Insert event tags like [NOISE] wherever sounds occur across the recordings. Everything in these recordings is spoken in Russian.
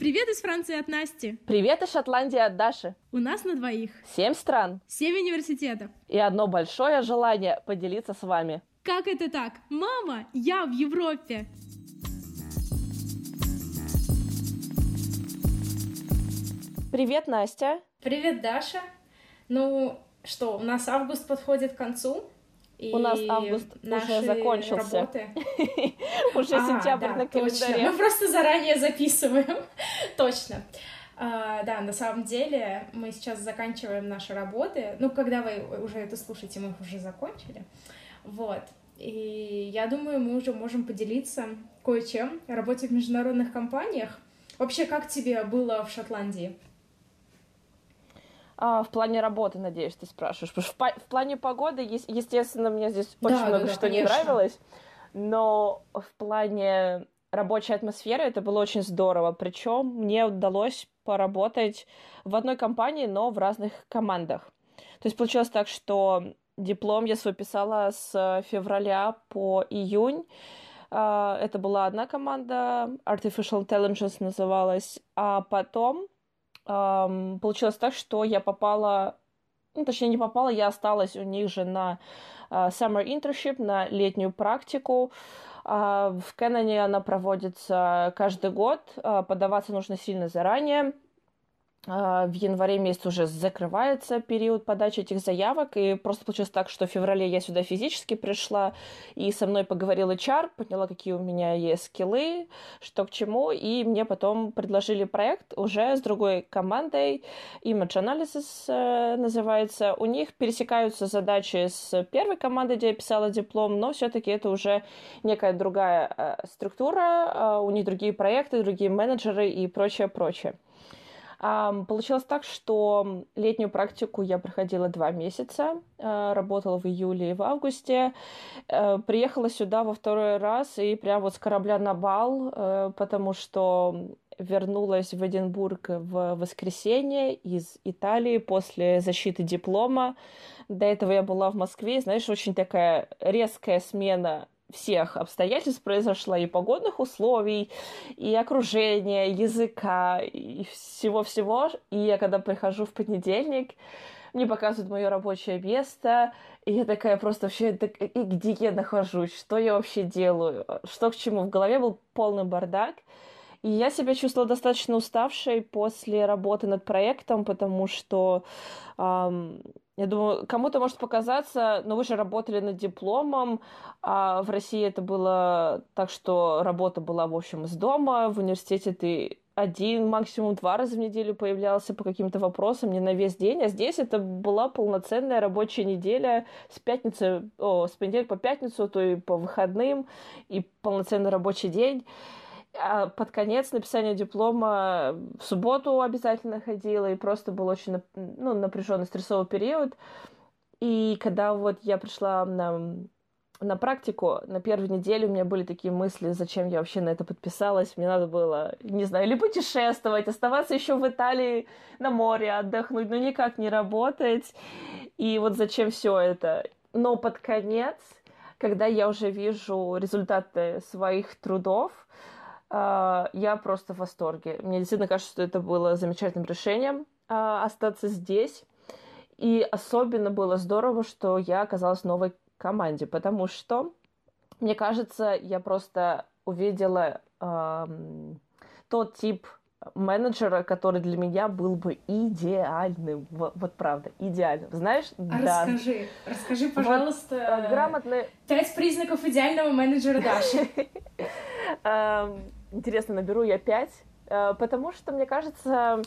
Привет из Франции от Насти. Привет из Шотландии от Даши. У нас на двоих. Семь стран. Семь университетов. И одно большое желание поделиться с вами. Как это так? Мама, я в Европе. Привет, Настя. Привет, Даша. Ну что, у нас август подходит к концу. И у нас август уже закончился. [LAUGHS] Уже а, сентябрь на календаре. Мы просто заранее записываем. Точно. Uh, да, на самом деле мы сейчас заканчиваем наши работы. Ну, когда вы уже это слушаете, мы их уже закончили. Вот. И я думаю, мы уже можем поделиться кое-чем о работе в международных компаниях. Вообще, как тебе было в Шотландии? А, в плане работы, надеюсь, ты спрашиваешь. Потому что в, в плане погоды, естественно, мне здесь очень да, много да, что конечно. не нравилось. Но в плане рабочей атмосферы это было очень здорово. Причем мне удалось поработать в одной компании, но в разных командах. То есть получилось так, что диплом я свой писала с февраля по июнь. А, это была одна команда, Artificial Intelligence называлась, а потом получилось так, что я попала, ну, точнее, не попала, я осталась у них же на э, summer internship, на летнюю практику. Э, в Кэноне она проводится каждый год, э, подаваться нужно сильно заранее. А, в январе месяце уже закрывается период подачи этих заявок, и просто получилось так, что в феврале я сюда физически пришла, и со мной поговорил HR, поняла, какие у меня есть скиллы, что к чему, и мне потом предложили проект уже с другой командой, Image Analysis э, называется. У них пересекаются задачи с первой командой, где я писала диплом, но все-таки это уже некая другая э, структура, э, у них другие проекты, другие менеджеры и прочее, прочее. Получилось так, что летнюю практику я проходила два месяца, э, работала в июле и в августе, э, приехала сюда во второй раз и прям вот с корабля на бал, э, потому что вернулась в Эдинбург в воскресенье из Италии после защиты диплома. До этого я была в Москве, знаешь, очень такая резкая смена всех обстоятельств произошла и погодных условий, и окружения, языка, и всего-всего. И я когда прихожу в понедельник, мне показывают мое рабочее место, и я такая просто вообще, так, и где я нахожусь, что я вообще делаю, что к чему. В голове был полный бардак. И я себя чувствовала достаточно уставшей после работы над проектом, потому что эм, я думаю, кому-то может показаться, но вы же работали над дипломом, а в России это было так, что работа была, в общем, из дома, в университете ты один, максимум два раза в неделю появлялся по каким-то вопросам, не на весь день, а здесь это была полноценная рабочая неделя с пятницы, о, с понедельника по пятницу, то и по выходным, и полноценный рабочий день. А под конец написания диплома в субботу обязательно ходила, и просто был очень ну, напряженный стрессовый период. И когда вот я пришла на, на практику, на первой неделе у меня были такие мысли, зачем я вообще на это подписалась. Мне надо было, не знаю, или путешествовать, оставаться еще в Италии на море, отдохнуть, но никак не работать. И вот зачем все это. Но под конец, когда я уже вижу результаты своих трудов, я просто в восторге. Мне действительно кажется, что это было замечательным решением а, остаться здесь. И особенно было здорово, что я оказалась в новой команде, потому что, мне кажется, я просто увидела тот тип менеджера, который для меня был бы идеальным. Вот, вот правда, идеальным. Знаешь, а да. Расскажи, расскажи, пожалуйста, вот, э, грамотный... пять признаков идеального менеджера Даши. [LAUGHS] Интересно, наберу я 5, э, потому что, мне кажется,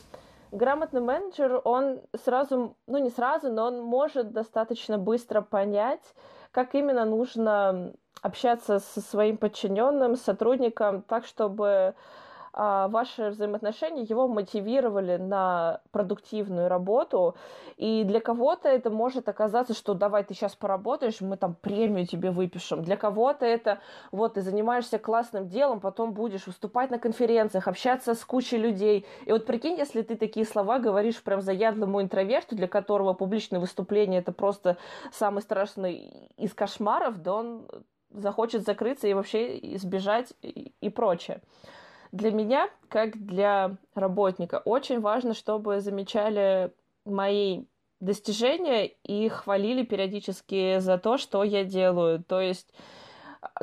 грамотный менеджер, он сразу, ну не сразу, но он может достаточно быстро понять, как именно нужно общаться со своим подчиненным, сотрудником, так, чтобы а, ваши взаимоотношения его мотивировали на продуктивную работу. И для кого-то это может оказаться, что давай ты сейчас поработаешь, мы там премию тебе выпишем. Для кого-то это вот ты занимаешься классным делом, потом будешь выступать на конференциях, общаться с кучей людей. И вот прикинь, если ты такие слова говоришь прям заядлому интроверту, для которого публичное выступление это просто самый страшный из кошмаров, да он захочет закрыться и вообще избежать и, и прочее. Для меня, как для работника, очень важно, чтобы замечали мои достижения и хвалили периодически за то, что я делаю. То есть,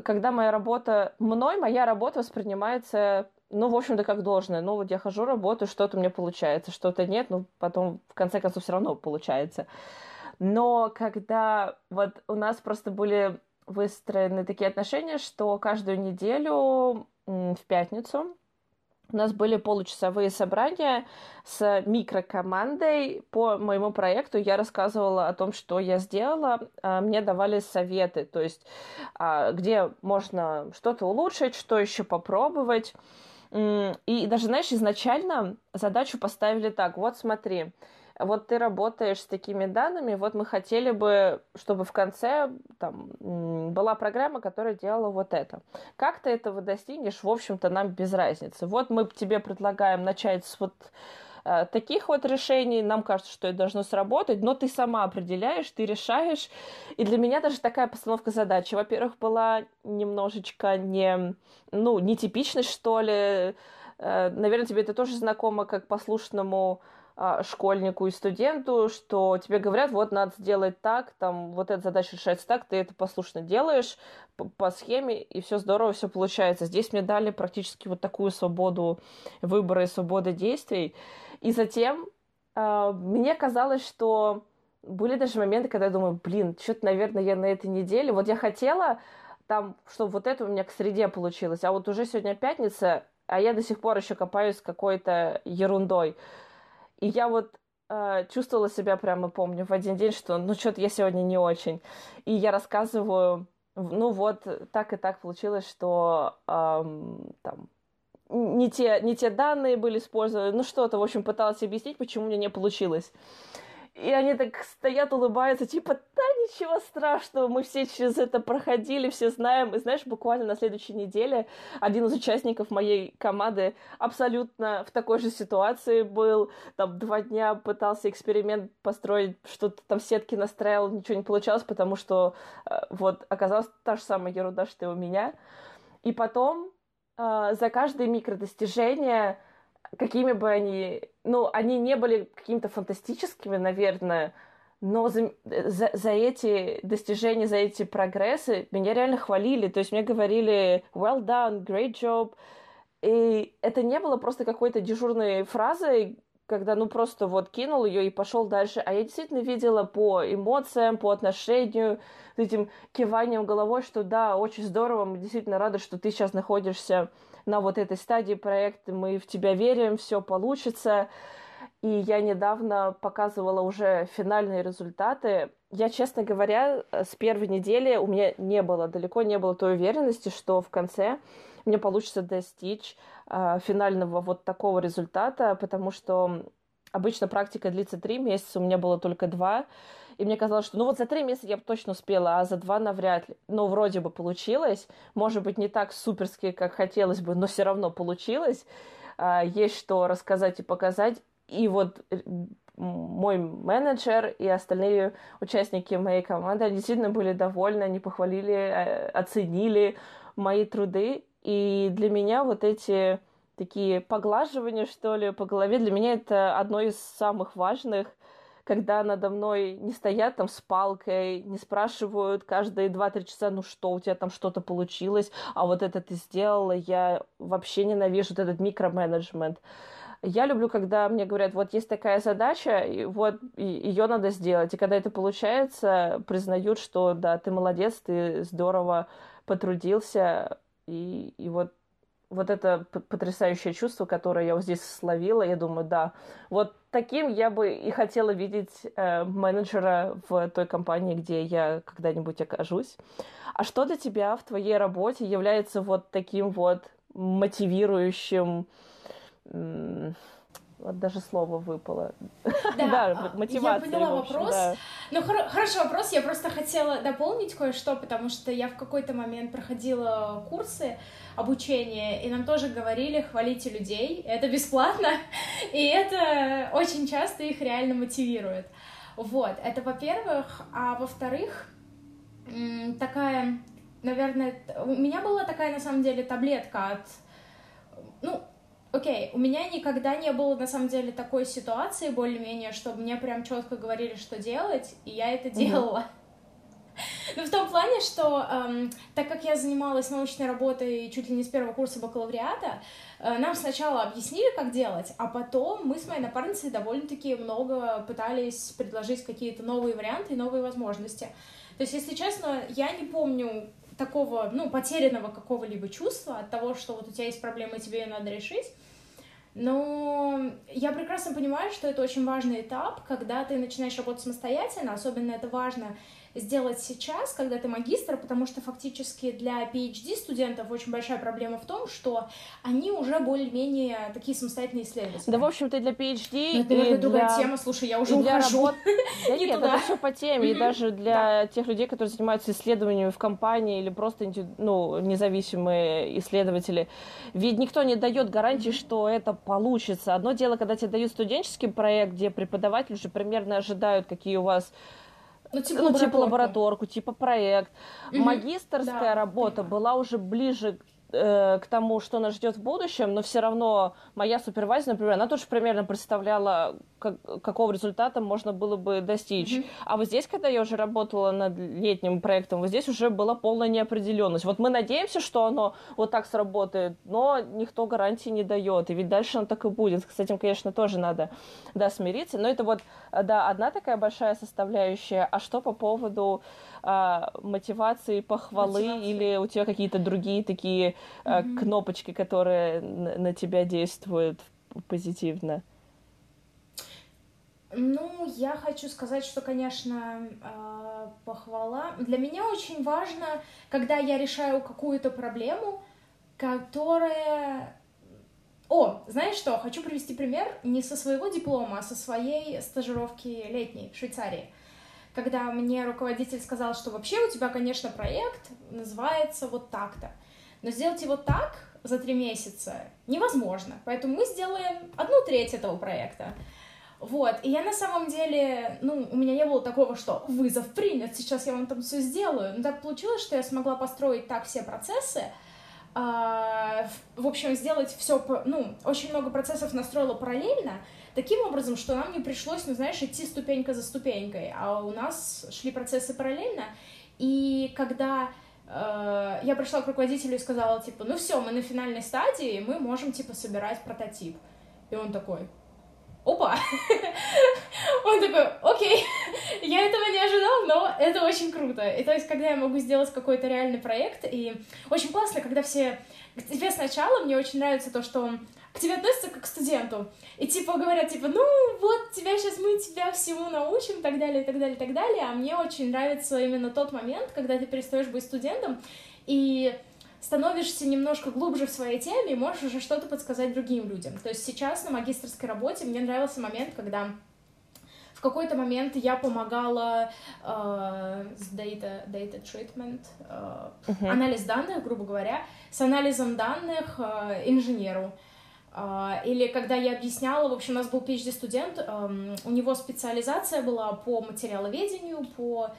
когда моя работа, мной моя работа воспринимается ну, в общем-то, как должное. Ну, вот я хожу, работаю, что-то у меня получается, что-то нет, ну, потом, в конце концов, все равно получается. Но когда вот у нас просто были выстроены такие отношения, что каждую неделю в пятницу у нас были получасовые собрания с микрокомандой по моему проекту. Я рассказывала о том, что я сделала. А, мне давали советы, то есть а, где можно что-то улучшить, что еще попробовать. И даже, знаешь, изначально задачу поставили так. Вот смотри, вот ты работаешь с такими данными, вот мы хотели бы, чтобы в конце там была программа, которая делала вот это. Как ты этого достигнешь, в общем-то, нам без разницы. Вот мы тебе предлагаем начать с вот э, таких вот решений, нам кажется, что это должно сработать, но ты сама определяешь, ты решаешь. И для меня даже такая постановка задачи, во-первых, была немножечко не, ну, нетипичность, что ли. Э, наверное, тебе это тоже знакомо как послушному школьнику и студенту, что тебе говорят, вот надо сделать так, там вот эта задача решается так, ты это послушно делаешь по, по схеме, и все здорово, все получается. Здесь мне дали практически вот такую свободу выбора и свободу действий. И затем э, мне казалось, что были даже моменты, когда я думаю, блин, что-то, наверное, я на этой неделе, вот я хотела там, чтобы вот это у меня к среде получилось, а вот уже сегодня пятница, а я до сих пор еще копаюсь какой-то ерундой. И я вот э, чувствовала себя прямо, помню, в один день, что ну что-то я сегодня не очень. И я рассказываю, ну вот так и так получилось, что эм, там не те, не те данные были использованы, ну что-то, в общем, пыталась объяснить, почему мне не получилось. И они так стоят, улыбаются, типа, да ничего страшного, мы все через это проходили, все знаем. И знаешь, буквально на следующей неделе один из участников моей команды абсолютно в такой же ситуации был. Там два дня пытался эксперимент построить, что-то там сетки настраивал, ничего не получалось, потому что э, вот оказалась та же самая ерунда, что и у меня. И потом э, за каждое микродостижение какими бы они... Ну, они не были какими-то фантастическими, наверное, но за, за, за эти достижения, за эти прогрессы меня реально хвалили. То есть мне говорили «well done», «great job». И это не было просто какой-то дежурной фразой, когда ну просто вот кинул ее и пошел дальше. А я действительно видела по эмоциям, по отношению, этим киванием головой, что да, очень здорово, мы действительно рады, что ты сейчас находишься на вот этой стадии проекта, мы в тебя верим, все получится. И я недавно показывала уже финальные результаты. Я, честно говоря, с первой недели у меня не было, далеко не было той уверенности, что в конце мне получится достичь э, финального вот такого результата, потому что обычно практика длится три месяца, у меня было только два. И мне казалось, что ну вот за три месяца я бы точно успела, а за два навряд ли. Но вроде бы получилось. Может быть, не так суперски, как хотелось бы, но все равно получилось. А, есть что рассказать и показать. И вот э, мой менеджер и остальные участники моей команды действительно были довольны, они похвалили, э, оценили мои труды. И для меня вот эти такие поглаживания, что ли, по голове, для меня это одно из самых важных когда надо мной не стоят там с палкой, не спрашивают каждые 2-3 часа, ну что, у тебя там что-то получилось, а вот это ты сделала, я вообще ненавижу вот этот микроменеджмент. Я люблю, когда мне говорят, вот есть такая задача, и вот ее надо сделать. И когда это получается, признают, что да, ты молодец, ты здорово потрудился. И, и вот вот это потрясающее чувство, которое я вот здесь словила, я думаю, да, вот таким я бы и хотела видеть э, менеджера в той компании, где я когда-нибудь окажусь. А что для тебя в твоей работе является вот таким вот мотивирующим вот даже слово выпало. [LAUGHS] Да, да мотивация. Я поняла вопрос. Да. Ну, хор- хороший вопрос. Я просто хотела дополнить кое-что, потому что я в какой-то момент проходила курсы обучения, и нам тоже говорили, хвалите людей, это бесплатно, [LAUGHS] и это очень часто их реально мотивирует. Вот, это во-первых. А во-вторых, такая, наверное, у меня была такая, на самом деле, таблетка от ну, Окей, okay, у меня никогда не было на самом деле такой ситуации более-менее, чтобы мне прям четко говорили, что делать, и я это делала. Ну, в том плане, что эм, так как я занималась научной работой чуть ли не с первого курса бакалавриата, э, нам сначала объяснили, как делать, а потом мы с моей напарницей довольно-таки много пытались предложить какие-то новые варианты и новые возможности. То есть, если честно, я не помню такого, ну, потерянного какого-либо чувства от того, что вот у тебя есть проблема, и тебе ее надо решить. Но я прекрасно понимаю, что это очень важный этап, когда ты начинаешь работать самостоятельно, особенно это важно сделать сейчас, когда ты магистр, потому что фактически для PhD студентов очень большая проблема в том, что они уже более-менее такие самостоятельные исследователи. Да, в общем-то, для PhD... Ну, это, наверное, другая для... тема, слушай, я уже ухожу. Работ... [LAUGHS] Да нет, это все по теме, и даже для тех людей, которые занимаются исследованиями в компании или просто ну, независимые исследователи. Ведь никто не дает гарантии, что это получится. Одно дело, когда тебе дают студенческий проект, где преподаватели уже примерно ожидают, какие у вас ну, типа, ну, типа лабораторку, типа проект. Угу. Магистрская да, работа понимаю. была уже ближе Э, к тому, что нас ждет в будущем, но все равно моя супервайзер, например, она тоже примерно представляла, как, какого результата можно было бы достичь. Mm-hmm. А вот здесь, когда я уже работала над летним проектом, вот здесь уже была полная неопределенность. Вот мы надеемся, что оно вот так сработает, но никто гарантии не дает. И ведь дальше оно так и будет. С этим, конечно, тоже надо да, смириться. Но это вот, да, одна такая большая составляющая. А что по поводу а, мотивации, похвалы, Мотивация. или у тебя какие-то другие такие а, mm-hmm. кнопочки, которые на, на тебя действуют позитивно? Ну, я хочу сказать, что, конечно, а, похвала. Для меня очень важно, когда я решаю какую-то проблему, которая о, знаешь что, хочу привести пример не со своего диплома, а со своей стажировки летней в Швейцарии когда мне руководитель сказал, что вообще у тебя, конечно, проект называется вот так-то, но сделать его так за три месяца невозможно, поэтому мы сделаем одну треть этого проекта. Вот, и я на самом деле, ну, у меня не было такого, что вызов принят, сейчас я вам там все сделаю. Но так получилось, что я смогла построить так все процессы, а, в общем, сделать все, ну, очень много процессов настроила параллельно, таким образом, что нам не пришлось, ну, знаешь, идти ступенька за ступенькой, а у нас шли процессы параллельно, и когда э, я пришла к руководителю и сказала, типа, ну все, мы на финальной стадии, мы можем, типа, собирать прототип. И он такой, опа! Он такой, окей, я этого не ожидал, но это очень круто. И то есть, когда я могу сделать какой-то реальный проект, и очень классно, когда все... Тебе сначала мне очень нравится то, что к тебе относятся как к студенту. И типа говорят, типа, ну вот, тебя сейчас мы тебя всему научим, и так далее, и так далее, и так далее. А мне очень нравится именно тот момент, когда ты перестаешь быть студентом и становишься немножко глубже в своей теме и можешь уже что-то подсказать другим людям. То есть сейчас на магистрской работе мне нравился момент, когда в какой-то момент я помогала э, с data, data treatment, э, uh-huh. анализ данных, грубо говоря, с анализом данных э, инженеру. Uh, или когда я объясняла, в общем, у нас был PhD-студент, um, у него специализация была по материаловедению, по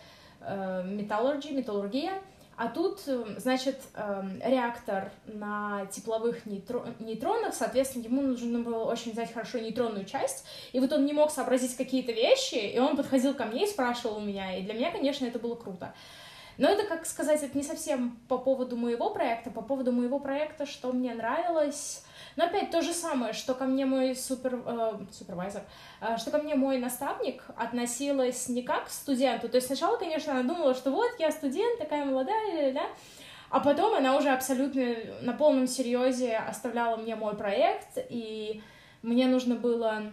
uh, металлургии, металлургия, а тут, значит, uh, реактор на тепловых нейтро... нейтронах, соответственно, ему нужно было очень взять хорошо нейтронную часть, и вот он не мог сообразить какие-то вещи, и он подходил ко мне и спрашивал у меня, и для меня, конечно, это было круто. Но это, как сказать, это не совсем по поводу моего проекта, по поводу моего проекта, что мне нравилось но опять то же самое, что ко мне мой супер, э, супервайзер, э, что ко мне мой наставник относилась не как к студенту. То есть сначала, конечно, она думала, что вот я студент, такая молодая, да, а потом она уже абсолютно на полном серьезе оставляла мне мой проект, и мне нужно было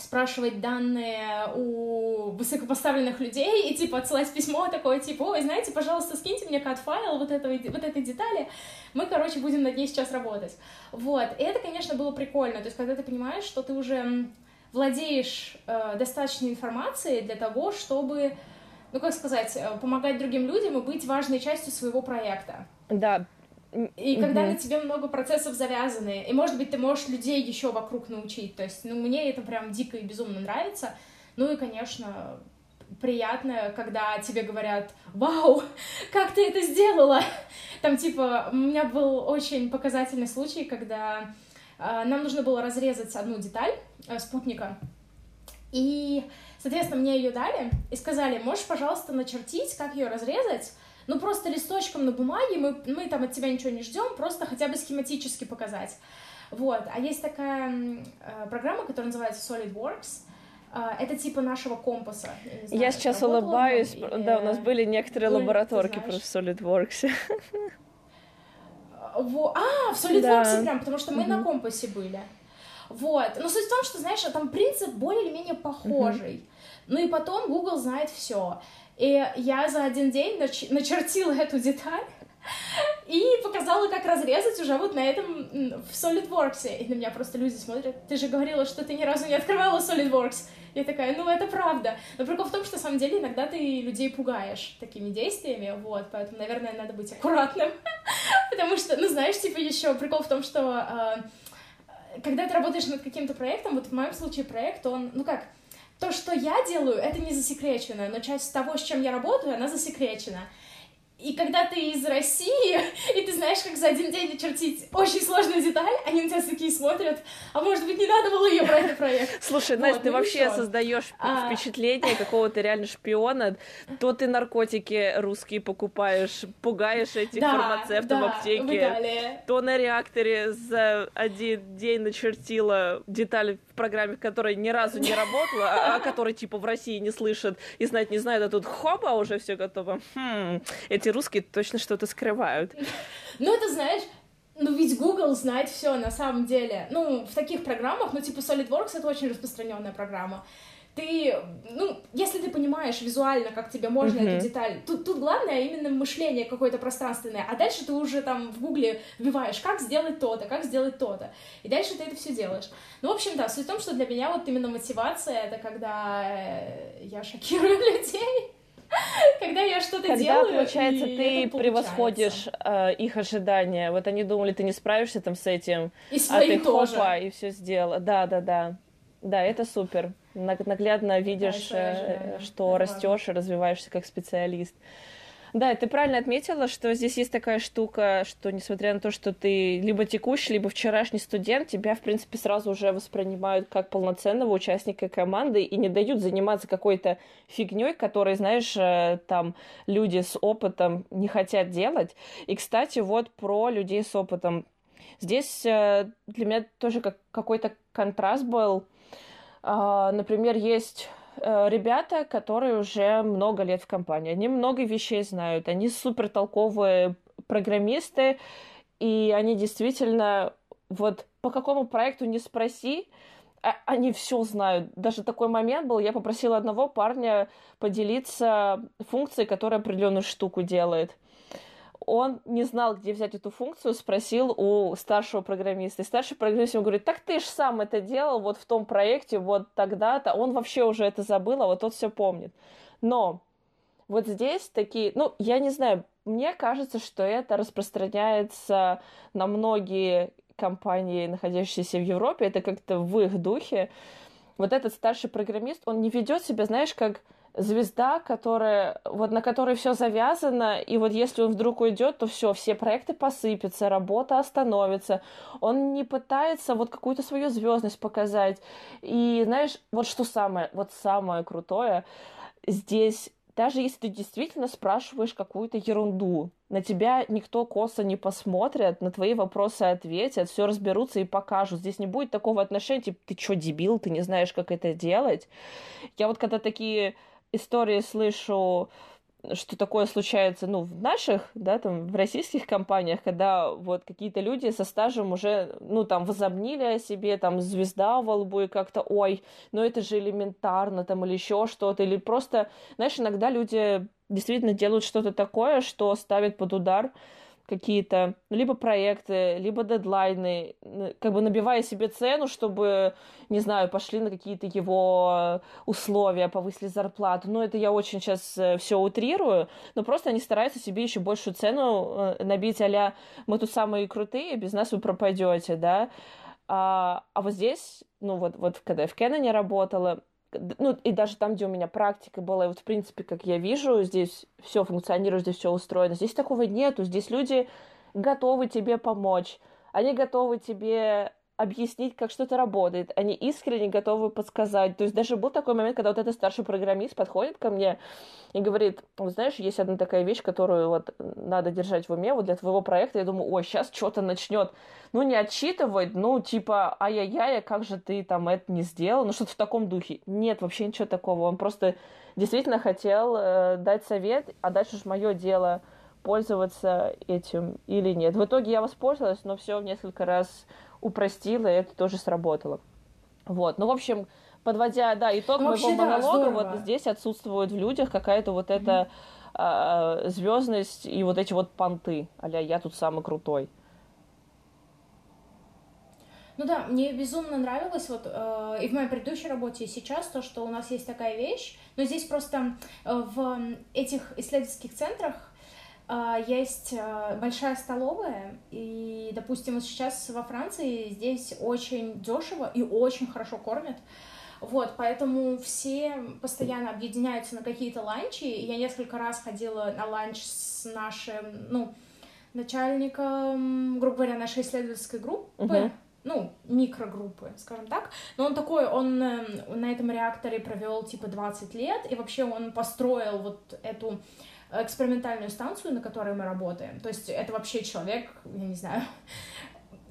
спрашивать данные у высокопоставленных людей и, типа, отсылать письмо такое, типа, ой, знаете, пожалуйста, скиньте мне кат-файл вот, этого, вот этой детали, мы, короче, будем над ней сейчас работать. Вот, и это, конечно, было прикольно, то есть, когда ты понимаешь, что ты уже владеешь э, достаточной информацией для того, чтобы, ну, как сказать, э, помогать другим людям и быть важной частью своего проекта. Да, и mm когда на тебе много процессов завязаны, и, может быть, ты можешь людей еще вокруг научить. То есть, ну, мне это прям дико и безумно нравится. Ну и, конечно, приятно, когда тебе говорят, вау, [LAUGHS] как ты это сделала? [LAUGHS] Там, типа, у меня был очень показательный случай, когда э, нам нужно было разрезать одну деталь э, спутника, и, соответственно, мне ее дали и сказали, можешь, пожалуйста, начертить, как ее разрезать, ну, просто листочком на бумаге, мы, мы там от тебя ничего не ждем, просто хотя бы схематически показать. Вот, а есть такая э, программа, которая называется SolidWorks, э, это типа нашего компаса. Я, знаю, я сейчас улыбаюсь, или... да, у нас были некоторые были, лабораторки про SolidWorks. Во... А, в SolidWorks да. прям, потому что мы на компасе были. Вот. Но суть в том, что, знаешь, там принцип более или менее похожий. Ну и потом Google знает все. И я за один день нач- начертила эту деталь [LAUGHS] и показала, как разрезать уже вот на этом в SolidWorks. И на меня просто люди смотрят, ты же говорила, что ты ни разу не открывала SolidWorks. Я такая, ну это правда. Но прикол в том, что на самом деле иногда ты людей пугаешь такими действиями, вот, поэтому, наверное, надо быть аккуратным. [LAUGHS] Потому что, ну знаешь, типа еще прикол в том, что а, когда ты работаешь над каким-то проектом, вот в моем случае проект, он, ну как, то, что я делаю, это не засекречено, но часть того, с чем я работаю, она засекречена. И когда ты из России, [LAUGHS] и ты знаешь, как за один день начертить очень сложную деталь, они на тебя такие смотрят, а может быть, не надо было ее брать на проект. [LAUGHS] Слушай, вот, Настя, ну ты вообще ничего. создаешь а... впечатление какого-то реально шпиона. То ты наркотики русские покупаешь, пугаешь этих да, фармацевтов да, в аптеке, то на реакторе за один день начертила деталь программе, которая ни разу не работала, а о которой типа в России не слышат и знать не знают, а тут хопа, уже все готово. Хм, эти русские точно что-то скрывают. Ну, это знаешь, ну ведь Google знает все на самом деле. Ну, в таких программах, ну, типа SolidWorks это очень распространенная программа. Ты, ну, если ты понимаешь визуально, как тебе можно uh-huh. эту деталь, тут, тут главное именно мышление какое-то пространственное, а дальше ты уже там в Гугле вбиваешь, как сделать то-то, как сделать то-то, и дальше ты это все делаешь. Ну, в общем, да, суть в том, что для меня вот именно мотивация, это когда э, я шокирую [LAUGHS] людей, когда я что-то Когда, делаю, получается, ты превосходишь э, их ожидания. Вот они думали, ты не справишься там с этим, и а ты тоже. хопа, и все сделала. Да, да, да. Да, это супер. Наглядно видишь, да, э, что растешь и развиваешься как специалист. Да, ты правильно отметила, что здесь есть такая штука, что несмотря на то, что ты либо текущий, либо вчерашний студент, тебя, в принципе, сразу уже воспринимают как полноценного участника команды и не дают заниматься какой-то фигней, которой, знаешь, э, там люди с опытом не хотят делать. И, кстати, вот про людей с опытом. Здесь э, для меня тоже как какой-то контраст был. А, например, есть Э, ребята, которые уже много лет в компании. Они много вещей знают, они супер толковые программисты, и они действительно вот по какому проекту не спроси, а, они все знают. Даже такой момент был, я попросила одного парня поделиться функцией, которая определенную штуку делает он не знал, где взять эту функцию, спросил у старшего программиста. И старший программист ему говорит, так ты же сам это делал вот в том проекте, вот тогда-то. Он вообще уже это забыл, а вот тот все помнит. Но вот здесь такие, ну, я не знаю, мне кажется, что это распространяется на многие компании, находящиеся в Европе, это как-то в их духе. Вот этот старший программист, он не ведет себя, знаешь, как звезда, которая, вот на которой все завязано, и вот если он вдруг уйдет, то все, все проекты посыпятся, работа остановится. Он не пытается вот какую-то свою звездность показать. И знаешь, вот что самое, вот самое крутое здесь даже если ты действительно спрашиваешь какую-то ерунду, на тебя никто косо не посмотрит, на твои вопросы ответят, все разберутся и покажут. Здесь не будет такого отношения, типа, ты что, дебил, ты не знаешь, как это делать. Я вот когда такие истории слышу, что такое случается, ну, в наших, да, там, в российских компаниях, когда вот какие-то люди со стажем уже, ну, там, возомнили о себе, там, звезда во лбу и как-то, ой, ну, это же элементарно, там, или еще что-то, или просто, знаешь, иногда люди действительно делают что-то такое, что ставит под удар какие-то либо проекты, либо дедлайны, как бы набивая себе цену, чтобы, не знаю, пошли на какие-то его условия, повысили зарплату. Ну, это я очень сейчас э, все утрирую, но просто они стараются себе еще большую цену э, набить, а мы тут самые крутые, без нас вы пропадете, да. А, а вот здесь, ну вот, вот когда я в Кэноне работала, ну, и даже там, где у меня практика была, и вот, в принципе, как я вижу, здесь все функционирует, здесь все устроено. Здесь такого нету. Здесь люди готовы тебе помочь. Они готовы тебе объяснить, как что-то работает. Они искренне готовы подсказать. То есть даже был такой момент, когда вот этот старший программист подходит ко мне и говорит, знаешь, есть одна такая вещь, которую вот надо держать в уме вот для твоего проекта. Я думаю, ой, сейчас что-то начнет. Ну, не отчитывать, ну, типа, ай-яй-яй, а как же ты там это не сделал? Ну, что-то в таком духе. Нет, вообще ничего такого. Он просто действительно хотел э, дать совет, а дальше уж мое дело пользоваться этим или нет. В итоге я воспользовалась, но все в несколько раз упростила, и это тоже сработало. Вот, ну, в общем, подводя, да, итог ну, моего монолога, да, вот здесь отсутствует в людях какая-то вот mm-hmm. эта э, звездность и вот эти вот понты, а я тут самый крутой. Ну да, мне безумно нравилось вот э, и в моей предыдущей работе, и сейчас то, что у нас есть такая вещь, но здесь просто э, в этих исследовательских центрах есть э, большая столовая, и, допустим, вот сейчас во Франции здесь очень дешево и очень хорошо кормят. Вот, поэтому все постоянно объединяются на какие-то ланчи. Я несколько раз ходила на ланч с нашим, ну, начальником, грубо говоря, нашей исследовательской группы. Uh-huh ну, микрогруппы, скажем так. Но он такой, он э, на этом реакторе провел типа 20 лет, и вообще он построил вот эту экспериментальную станцию, на которой мы работаем. То есть это вообще человек, я не знаю,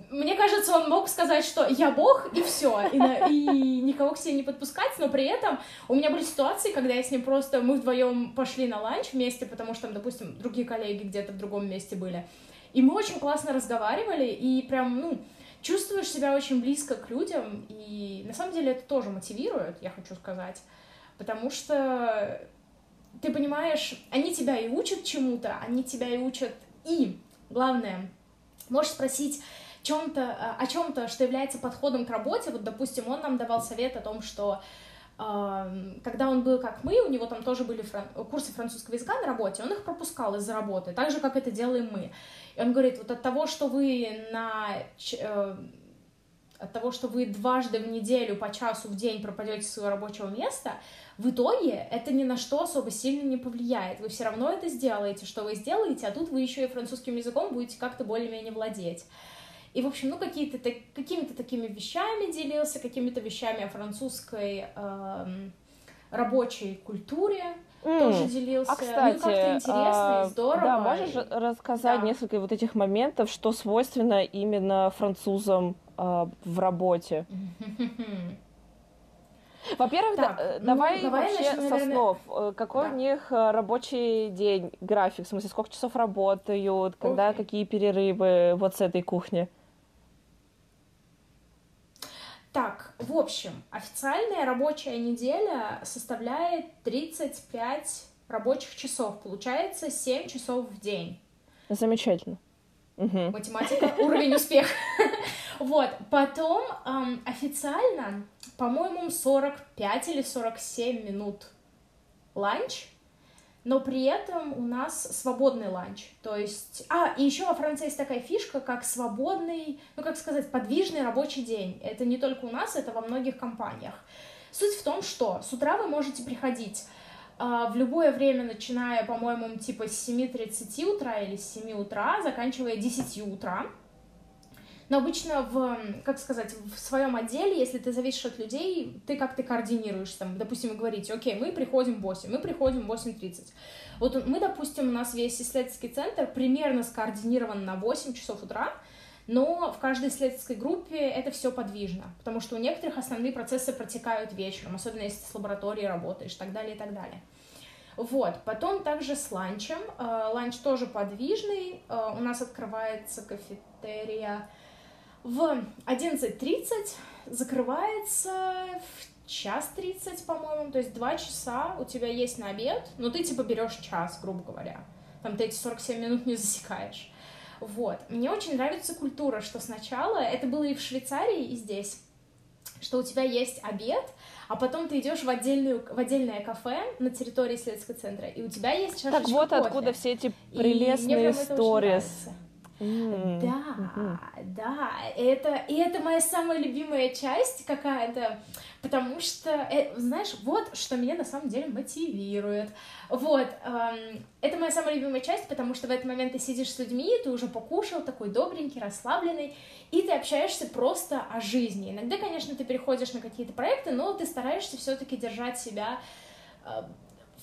мне кажется, он мог сказать, что я бог, и все, и, и никого к себе не подпускать, но при этом у меня были ситуации, когда я с ним просто, мы вдвоем пошли на ланч вместе, потому что там, допустим, другие коллеги где-то в другом месте были, и мы очень классно разговаривали, и прям, ну, чувствуешь себя очень близко к людям, и на самом деле это тоже мотивирует, я хочу сказать, потому что ты понимаешь, они тебя и учат чему-то, они тебя и учат, и, главное, можешь спросить чем-то, о чем-то, что является подходом к работе, вот, допустим, он нам давал совет о том, что когда он был как мы, у него там тоже были фран... курсы французского языка на работе, он их пропускал из-за работы, так же, как это делаем мы. И он говорит, вот от того, что вы на э, от того, что вы дважды в неделю по часу в день пропадете с своего рабочего места, в итоге это ни на что особо сильно не повлияет. Вы все равно это сделаете, что вы сделаете, а тут вы еще и французским языком будете как-то более-менее владеть. И, в общем, ну, какие-то, так, какими-то такими вещами делился, какими-то вещами о французской э, рабочей культуре mm. тоже делился. А, кстати, ну, как-то интересно а, и здорово. Да, можешь рассказать да. несколько вот этих моментов, что свойственно именно французам а, в работе? [LAUGHS] Во-первых, да, э, ну, давай, давай вообще начнем, со снов. Э, какой да. у них э, рабочий день, график? В смысле, сколько часов работают, когда okay. какие перерывы вот с этой кухни? Так, в общем, официальная рабочая неделя составляет 35 рабочих часов. Получается 7 часов в день. Замечательно. Угу. Математика, уровень успеха. [LAUGHS] Вот, потом официально, по-моему, 45 или 47 минут ланч, но при этом у нас свободный ланч. То есть... А, и еще во Франции есть такая фишка, как свободный, ну, как сказать, подвижный рабочий день. Это не только у нас, это во многих компаниях. Суть в том, что с утра вы можете приходить Uh, в любое время, начиная, по-моему, типа с 7.30 утра или с 7 утра, заканчивая 10 утра. Но обычно в, как сказать, в своем отделе, если ты зависишь от людей, ты как-то координируешь там, допустим, вы говорите, окей, мы приходим в 8, мы приходим в 8.30. Вот мы, допустим, у нас весь исследовательский центр примерно скоординирован на 8 часов утра, но в каждой исследовательской группе это все подвижно, потому что у некоторых основные процессы протекают вечером, особенно если ты с лабораторией работаешь, и так далее, и так далее. Вот, потом также с ланчем. Э, ланч тоже подвижный. Э, у нас открывается кафетерия в 11.30 закрывается в час 30, по-моему, то есть два часа у тебя есть на обед, но ты типа берешь час, грубо говоря. Там ты эти 47 минут не засекаешь. Вот. Мне очень нравится культура, что сначала, это было и в Швейцарии, и здесь, что у тебя есть обед, а потом ты идешь в, отдельную, в отдельное кафе на территории исследовательского центра, и у тебя есть чашечка Так вот кофе. откуда все эти прелестные сторис. Mm. Да, mm-hmm. да, это, и это моя самая любимая часть какая-то, потому что, э, знаешь, вот что меня на самом деле мотивирует. Вот, эм, это моя самая любимая часть, потому что в этот момент ты сидишь с людьми, ты уже покушал, такой добренький, расслабленный, и ты общаешься просто о жизни. Иногда, конечно, ты переходишь на какие-то проекты, но ты стараешься все-таки держать себя э,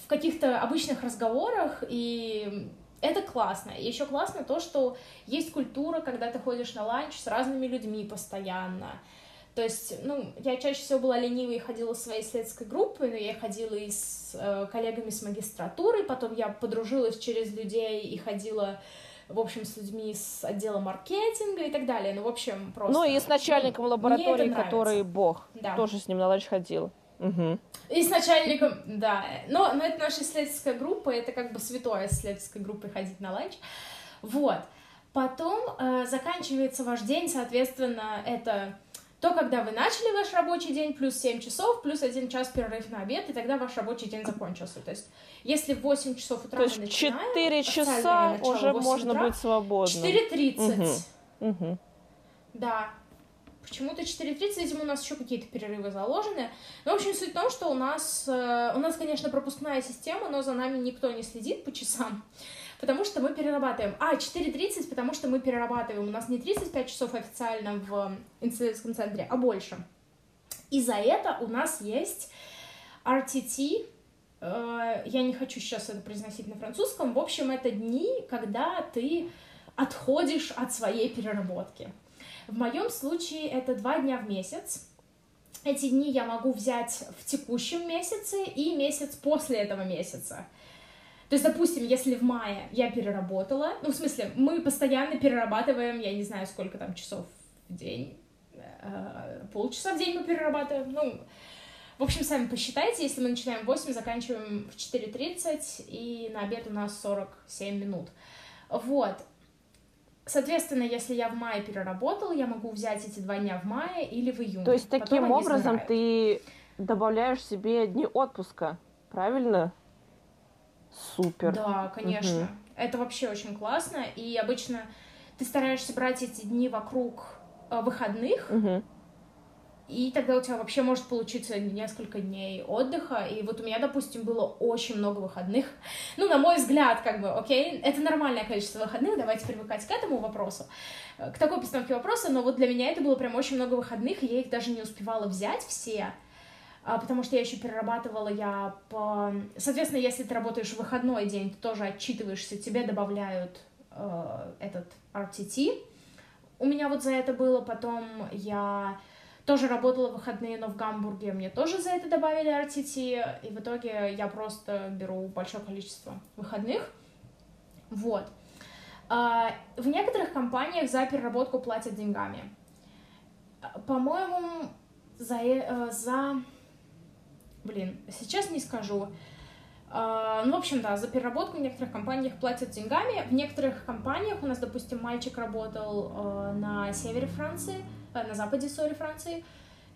в каких-то обычных разговорах, и это классно. И еще классно то, что есть культура, когда ты ходишь на ланч с разными людьми постоянно. То есть, ну, я чаще всего была ленивой и ходила своей исследовательской группой, но я ходила и с э, коллегами с магистратуры, потом я подружилась через людей и ходила в общем, с людьми с отдела маркетинга и так далее. Ну, в общем, просто... Ну, и с начальником ну, лаборатории, который бог. Да. Тоже с ним на ланч ходила. Угу. И с начальником, да. Но, но это наша исследовательская группа, это как бы святое исследовательской группы ходить на ланч. Вот. Потом э, заканчивается ваш день, соответственно, это то, когда вы начали ваш рабочий день, плюс 7 часов, плюс 1 час перерыв на обед, и тогда ваш рабочий день закончился. То есть, если в 8 часов утра То есть, 4 часа уже можно утра, быть свободным. 4.30. Угу. Угу. Да, Почему-то 4.30, видимо, у нас еще какие-то перерывы заложены. Но, в общем, суть в том, что у нас, э, у нас, конечно, пропускная система, но за нами никто не следит по часам, потому что мы перерабатываем. А, 4.30, потому что мы перерабатываем. У нас не 35 часов официально в исследовательском центре, а больше. И за это у нас есть RTT, э, я не хочу сейчас это произносить на французском. В общем, это дни, когда ты отходишь от своей переработки. В моем случае это два дня в месяц. Эти дни я могу взять в текущем месяце и месяц после этого месяца. То есть, допустим, если в мае я переработала, ну, в смысле, мы постоянно перерабатываем, я не знаю, сколько там часов в день, э, полчаса в день мы перерабатываем, ну, в общем, сами посчитайте, если мы начинаем в 8, заканчиваем в 4.30, и на обед у нас 47 минут. Вот. Соответственно, если я в мае переработал, я могу взять эти два дня в мае или в июне. То есть таким образом ты добавляешь себе дни отпуска, правильно? Супер. Да, конечно. Угу. Это вообще очень классно. И обычно ты стараешься брать эти дни вокруг э, выходных, угу и тогда у тебя вообще может получиться несколько дней отдыха. И вот у меня, допустим, было очень много выходных. [LAUGHS] Ну, на мой взгляд, как бы, окей, это нормальное количество выходных, давайте привыкать к этому вопросу, э, к такой постановке вопроса, но вот для меня это было прям очень много выходных, и я их даже не успевала взять все, а, потому что я еще перерабатывала я по... Соответственно, если ты работаешь в выходной день, ты тоже отчитываешься, тебе добавляют э, этот RTT. У меня вот за это было, потом я тоже работала в выходные, но в Гамбурге мне тоже за это добавили RTT, и в итоге я просто беру большое количество выходных. Вот. А, в некоторых компаниях за переработку платят деньгами. По-моему, за, э, за... Блин, сейчас не скажу. Uh, ну, в общем, да, за переработку в некоторых компаниях платят деньгами. В некоторых компаниях, у нас, допустим, мальчик работал uh, на севере Франции, Э, на западе, сори, Франции,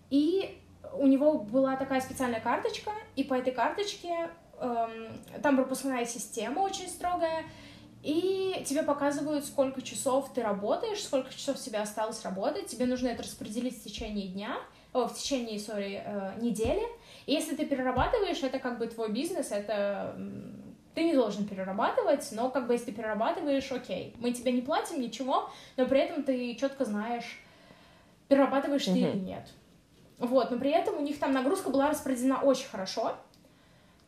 и у него была такая специальная карточка, и по этой карточке эм, там пропускная система очень строгая, и тебе показывают, сколько часов ты работаешь, сколько часов тебе осталось работать, тебе нужно это распределить в течение дня, о, в течение, сори, э, недели, и если ты перерабатываешь, это как бы твой бизнес, это ты не должен перерабатывать, но как бы если ты перерабатываешь, окей, мы тебе не платим ничего, но при этом ты четко знаешь, перерабатываешь ты или нет. Вот, но при этом у них там нагрузка была распределена очень хорошо.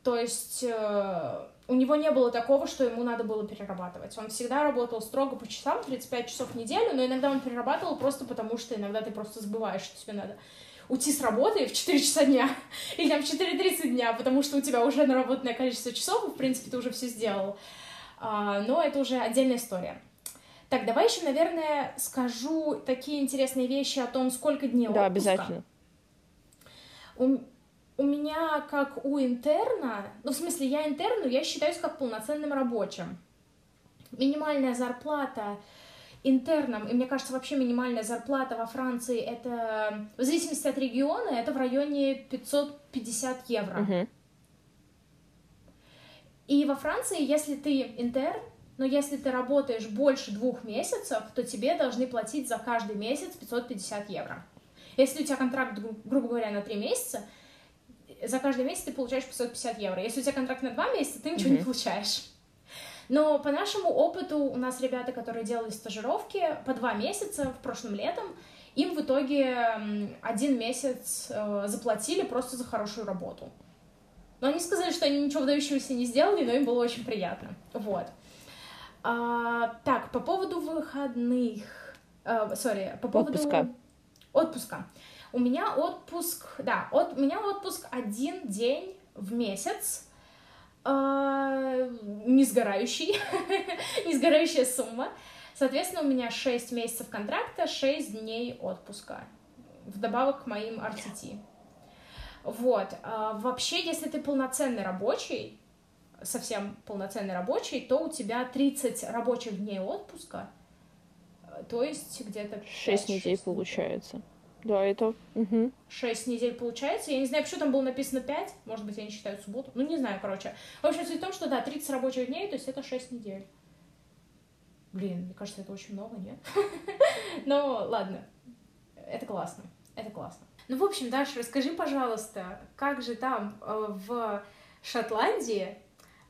То есть э, у него не было такого, что ему надо было перерабатывать. Он всегда работал строго по часам, 35 часов в неделю, но иногда он перерабатывал просто потому, что иногда ты просто забываешь, что тебе надо уйти с работы в 4 часа дня [LAUGHS] или там в 4.30 дня, потому что у тебя уже наработанное количество часов, и, в принципе, ты уже все сделал. А, но это уже отдельная история. Так, давай еще, наверное, скажу такие интересные вещи о том, сколько дней да, отпуска. Да, обязательно. У, у меня, как у интерна, ну, в смысле, я интерну, я считаюсь как полноценным рабочим. Минимальная зарплата интернам, и мне кажется, вообще минимальная зарплата во Франции, это, в зависимости от региона, это в районе 550 евро. Угу. И во Франции, если ты интерн, но если ты работаешь больше двух месяцев, то тебе должны платить за каждый месяц 550 евро. Если у тебя контракт, грубо говоря, на три месяца, за каждый месяц ты получаешь 550 евро. Если у тебя контракт на два месяца, ты ничего mm-hmm. не получаешь. Но по нашему опыту у нас ребята, которые делали стажировки по два месяца в прошлом летом, им в итоге один месяц э, заплатили просто за хорошую работу. Но они сказали, что они ничего выдающегося не сделали, но им было очень приятно. Вот. А, так, по поводу выходных... Сори, э, по поводу... Отпуска. Отпуска. У меня отпуск... Да, от, у меня отпуск один день в месяц. А, не сгорающий. [LAUGHS] не сгорающая сумма. Соответственно, у меня 6 месяцев контракта, 6 дней отпуска. Вдобавок к моим RTT. Вот. А, вообще, если ты полноценный рабочий, совсем полноценный рабочий, то у тебя 30 рабочих дней отпуска, то есть где-то 6 недель получается. Да, это... Угу. 6 недель получается. Я не знаю, почему там было написано 5. Может быть, они считают субботу. Ну, не знаю, короче. В общем, суть в том, что, да, 30 рабочих дней, то есть это 6 недель. Блин, мне кажется, это очень много, нет? [LAUGHS] Но ладно, это классно, это классно. Ну, в общем, Даша, расскажи, пожалуйста, как же там э, в Шотландии э,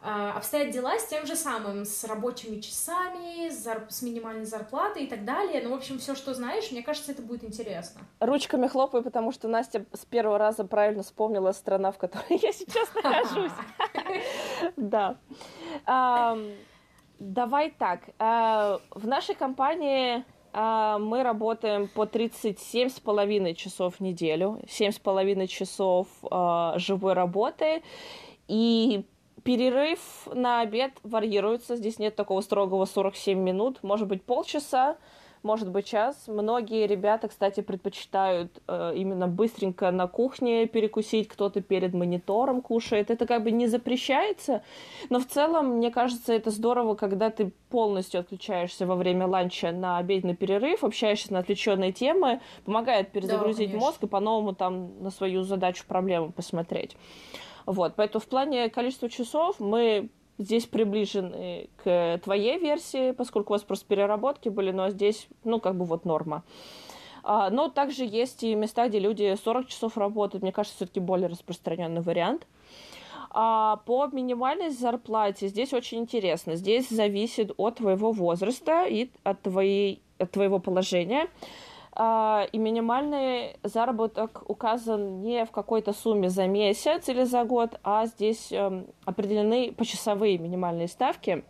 обстоят дела с тем же самым, с рабочими часами, с, зар... с минимальной зарплатой и так далее. Ну, в общем, все, что знаешь, мне кажется, это будет интересно. Ручками хлопаю, потому что Настя с первого раза правильно вспомнила страна, в которой я сейчас [LAUGHS] нахожусь. [LAUGHS] Да. Давай так. В нашей компании а, мы работаем по 37 с половиной часов в неделю, 7 с половиной часов а, живой работы, и перерыв на обед варьируется, здесь нет такого строгого 47 минут, может быть полчаса, может быть час. Многие ребята, кстати, предпочитают э, именно быстренько на кухне перекусить, кто-то перед монитором кушает. Это как бы не запрещается, но в целом, мне кажется, это здорово, когда ты полностью отключаешься во время ланча на обеденный перерыв, общаешься на отвлеченные темы, помогает перезагрузить да, мозг и по-новому там на свою задачу, проблему посмотреть. Вот, поэтому в плане количества часов мы здесь приближены к твоей версии, поскольку у вас просто переработки были, но здесь, ну, как бы вот норма. А, но также есть и места, где люди 40 часов работают. Мне кажется, все-таки более распространенный вариант. А по минимальной зарплате здесь очень интересно. Здесь зависит от твоего возраста и от, твоей, от твоего положения. А, и минимальный заработок указан не в какой-то сумме за месяц или за год, а здесь эм, определены почасовые минимальные ставки.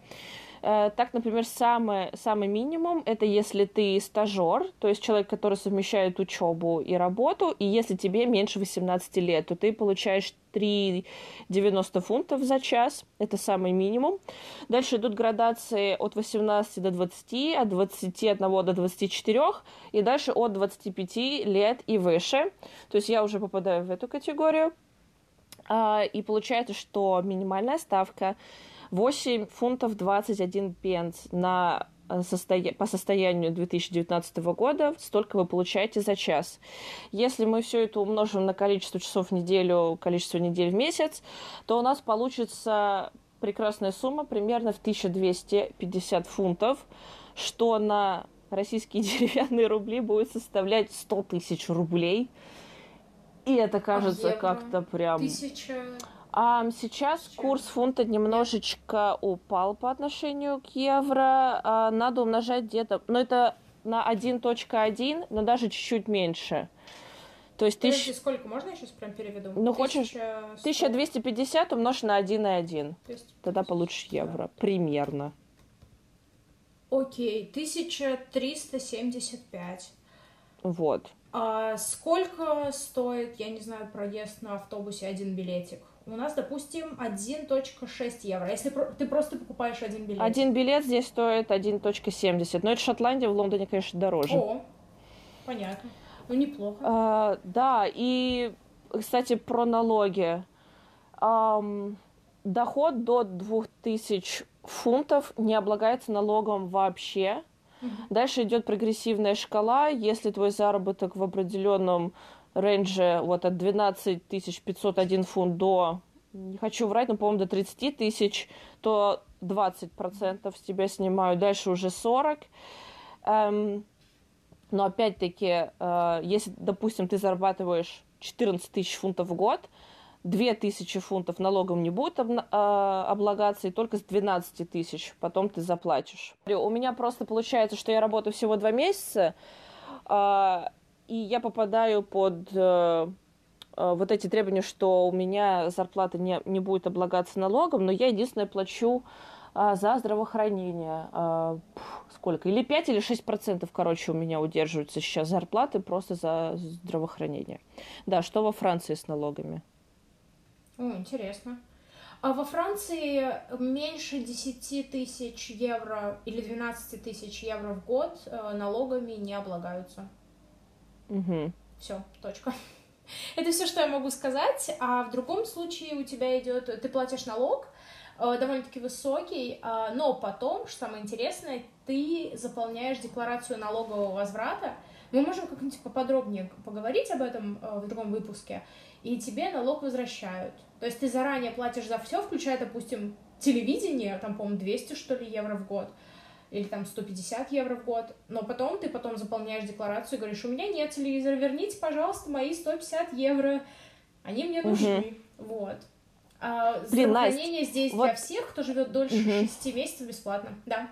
Э, так, например, самый, самый минимум это если ты стажер, то есть человек, который совмещает учебу и работу, и если тебе меньше 18 лет, то ты получаешь 3,90 фунтов за час, это самый минимум. Дальше идут градации от 18 до 20, от 21 до 24, и дальше от 25 лет и выше. То есть я уже попадаю в эту категорию. А, и получается, что минимальная ставка 8 фунтов 21 пенс на э, состоя... по состоянию 2019 года, столько вы получаете за час. Если мы все это умножим на количество часов в неделю, количество недель в месяц, то у нас получится прекрасная сумма, примерно в 1250 фунтов, что на российские [LAUGHS] деревянные рубли будет составлять 100 тысяч рублей. И это кажется а как-то прям... Тысяча... А сейчас курс фунта немножечко упал по отношению к евро. А, надо умножать где-то, ну это на 1.1, но даже чуть-чуть меньше. То есть тысяч... сколько? Можно я сейчас прям переведу? Ну, хочешь 1250 умножь на 1,1. Есть... Тогда получишь евро. Примерно. Окей, 1375. Вот. А сколько стоит, я не знаю, проезд на автобусе один билетик? У нас, допустим, 1.6 евро. Если ты просто покупаешь один билет. Один билет здесь стоит 1.70. Но это Шотландия, в Лондоне, конечно, дороже. О, понятно. Ну, неплохо. А, да, и, кстати, про налоги. Um, доход до 2000 фунтов не облагается налогом вообще. Угу. Дальше идет прогрессивная шкала. Если твой заработок в определенном рейнже вот от 12 501 фунт до, не хочу врать, но, по-моему, до 30 тысяч, то 20% с тебя снимают, дальше уже 40. Эм, Но опять-таки, э, если, допустим, ты зарабатываешь 14 тысяч фунтов в год, 2 тысячи фунтов налогом не будет а, облагаться, и только с 12 тысяч потом ты заплатишь. У меня просто получается, что я работаю всего два месяца, а, и я попадаю под э, э, вот эти требования, что у меня зарплата не, не будет облагаться налогом, но я единственное плачу а, за здравоохранение. Сколько? Или 5, или 6 процентов, короче, у меня удерживаются сейчас зарплаты просто за здравоохранение. Да, что во Франции с налогами? О, интересно. А во Франции меньше 10 тысяч евро или 12 тысяч евро в год э, налогами не облагаются. Угу. Все, точка. [LAUGHS] Это все, что я могу сказать. А в другом случае у тебя идет, ты платишь налог, э, довольно-таки высокий, э, но потом, что самое интересное, ты заполняешь декларацию налогового возврата. Мы можем как-нибудь поподробнее поговорить об этом в другом выпуске и тебе налог возвращают. То есть ты заранее платишь за все, включая, допустим, телевидение, там, по-моему, 200, что ли, евро в год, или там 150 евро в год, но потом ты потом заполняешь декларацию и говоришь, у меня нет телевизора, верните, пожалуйста, мои 150 евро, они мне нужны, угу. вот. А Блин, здравоохранение Настя, здесь вот... для всех, кто живет дольше угу. 6 месяцев бесплатно, да.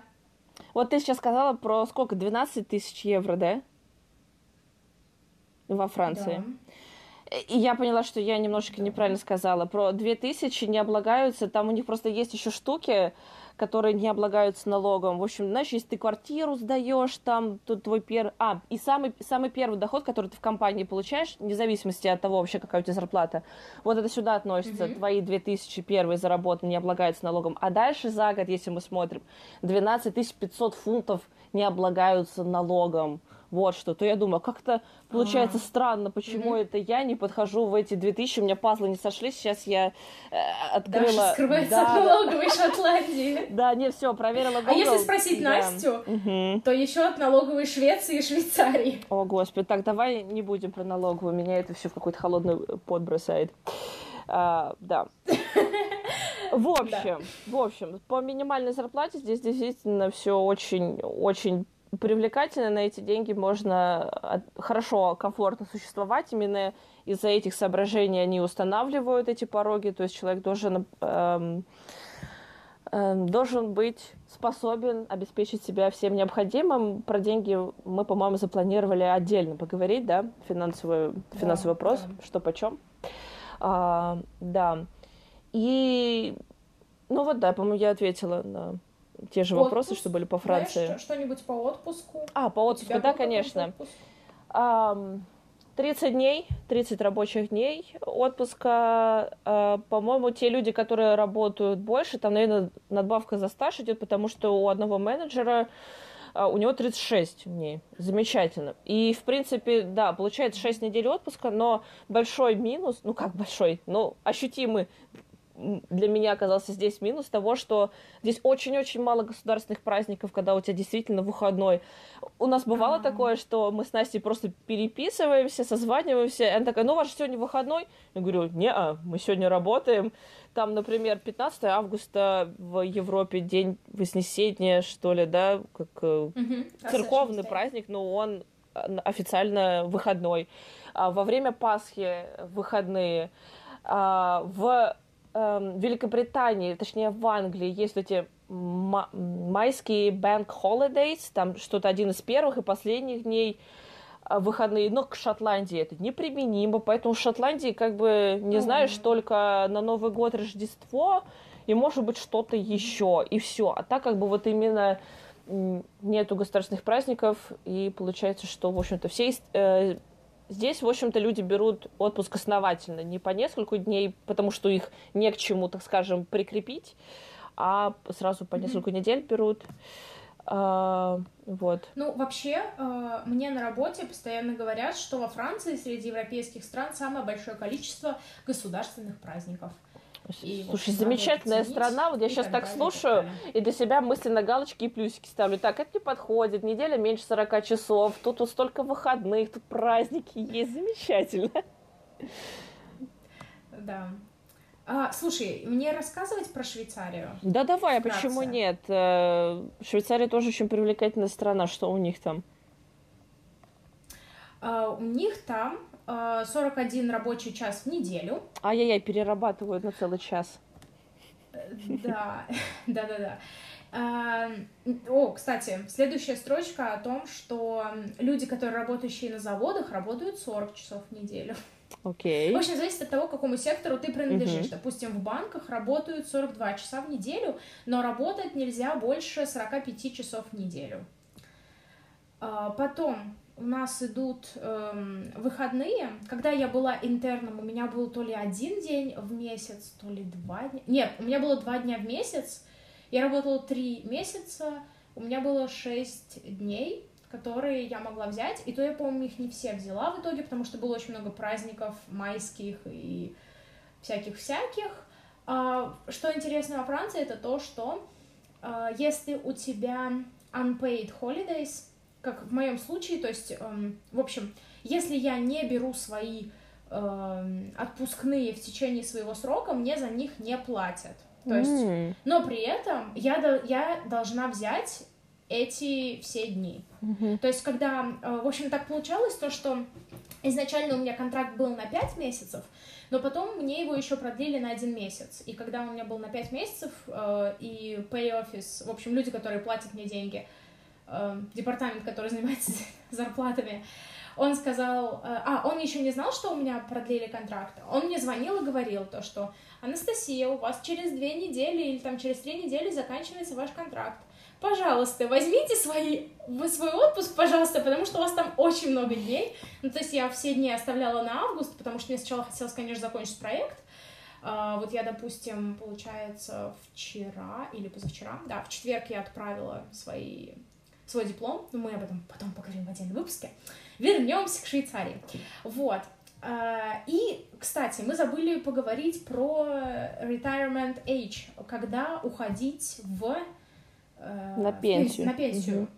Вот ты сейчас сказала про сколько, 12 тысяч евро, да? Во Франции. Да. И я поняла, что я немножечко неправильно сказала. Про 2000 не облагаются, там у них просто есть еще штуки, которые не облагаются налогом. В общем, знаешь, если ты квартиру сдаешь, там тут твой первый... А, и самый, самый первый доход, который ты в компании получаешь, вне зависимости от того вообще, какая у тебя зарплата, вот это сюда относится. Mm-hmm. Твои 2000 первые заработанные не облагаются налогом. А дальше за год, если мы смотрим, 12 500 фунтов не облагаются налогом вот что, то я думаю, как-то получается А-а-а. странно, почему mm-hmm. это я не подхожу в эти 2000, у меня пазлы не сошли, сейчас я э, открыла... Даша скрывается да, от налоговой Шотландии. Да, не, все, проверила Google. А если спросить Настю, то еще от налоговой Швеции и Швейцарии. О, господи, так, давай не будем про налоговую, меня это все в какой-то холодный пот бросает. А, да. В [LAUGHS] общем, в общем, по минимальной зарплате здесь действительно все очень, очень привлекательно, на эти деньги можно хорошо, комфортно существовать. Именно из-за этих соображений они устанавливают эти пороги, то есть человек должен, эм, эм, должен быть способен обеспечить себя всем необходимым. Про деньги мы, по-моему, запланировали отдельно поговорить, да, финансовый, финансовый да, вопрос, да. что почем. А, да. И, ну вот, да, по-моему, я ответила на те же Отпуск? вопросы, что были по Франции. Знаешь, что-нибудь по отпуску? А, по отпуску, да, конечно. Um, 30 дней, 30 рабочих дней отпуска. Uh, по-моему, те люди, которые работают больше, там, наверное, надбавка за стаж идет, потому что у одного менеджера uh, у него 36 дней. Замечательно. И, в принципе, да, получается 6 недель отпуска, но большой минус, ну как большой, ну ощутимый для меня оказался здесь минус того, что здесь очень-очень мало государственных праздников, когда у тебя действительно выходной. У нас бывало А-а-а. такое, что мы с Настей просто переписываемся, созваниваемся, и она такая, ну, у вас сегодня выходной? Я говорю, не мы сегодня работаем. Там, например, 15 августа в Европе день Вознесения, что ли, да, как угу. церковный праздник, но он э, официально выходной. А во время Пасхи выходные. А в в Великобритании, точнее в Англии, есть эти майские bank holidays, там что-то один из первых и последних дней э, выходные, но к Шотландии это неприменимо, поэтому в Шотландии как бы не mm-hmm. знаешь только на Новый год, Рождество и может быть что-то еще. И все, а так как бы вот именно нету государственных праздников и получается, что в общем-то все э, Здесь, в общем-то, люди берут отпуск основательно, не по несколько дней, потому что их не к чему, так скажем, прикрепить, а сразу по несколько mm-hmm. недель берут. А, вот. Ну, вообще, э, мне на работе постоянно говорят, что во Франции среди европейских стран самое большое количество государственных праздников. И, Слушай, замечательная страна. Вот я сейчас так, слушаю и для себя мысленно галочки и плюсики ставлю. Так, это не подходит. Неделя меньше 40 часов. Тут вот столько выходных, тут праздники есть. Замечательно. Да. А, слушай, мне рассказывать про Швейцарию? Да давай, а почему нет? Э, Швейцария тоже очень привлекательная страна. Что у них там? Uh, у них там 41 рабочий час в неделю. Ай-яй-яй, перерабатывают на целый час. Да, [LAUGHS] да-да-да. О, кстати, следующая строчка о том, что люди, которые работающие на заводах, работают 40 часов в неделю. Окей. Okay. В общем, зависит от того, к какому сектору ты принадлежишь. Uh-huh. Допустим, в банках работают 42 часа в неделю, но работать нельзя больше 45 часов в неделю. А, потом у нас идут эм, выходные. Когда я была интерном, у меня был то ли один день в месяц, то ли два дня. Нет, у меня было два дня в месяц. Я работала три месяца, у меня было шесть дней которые я могла взять, и то я, по-моему, их не все взяла в итоге, потому что было очень много праздников майских и всяких-всяких. А, что интересно во Франции, это то, что а, если у тебя unpaid holidays, как в моем случае, то есть, эм, в общем, если я не беру свои эм, отпускные в течение своего срока, мне за них не платят. То есть, mm. но при этом я, я должна взять эти все дни. Mm-hmm. То есть, когда, э, в общем, так получалось, то, что изначально у меня контракт был на 5 месяцев, но потом мне его еще продлили на один месяц. И когда у меня был на 5 месяцев, э, и pay office, в общем, люди, которые платят мне деньги, э, департамент, который [LAUGHS] занимается [LAUGHS] зарплатами, он сказал, а, он еще не знал, что у меня продлили контракт. Он мне звонил и говорил то, что Анастасия, у вас через две недели или там через три недели заканчивается ваш контракт пожалуйста, возьмите свои, свой отпуск, пожалуйста, потому что у вас там очень много дней. Ну, то есть я все дни оставляла на август, потому что мне сначала хотелось, конечно, закончить проект. Uh, вот я, допустим, получается, вчера или позавчера, да, в четверг я отправила свои, свой диплом, но мы об этом потом поговорим в отдельном выпуске. Вернемся к Швейцарии. Вот. Uh, и, кстати, мы забыли поговорить про retirement age, когда уходить в Э, на пенсию. На пенсию. Угу.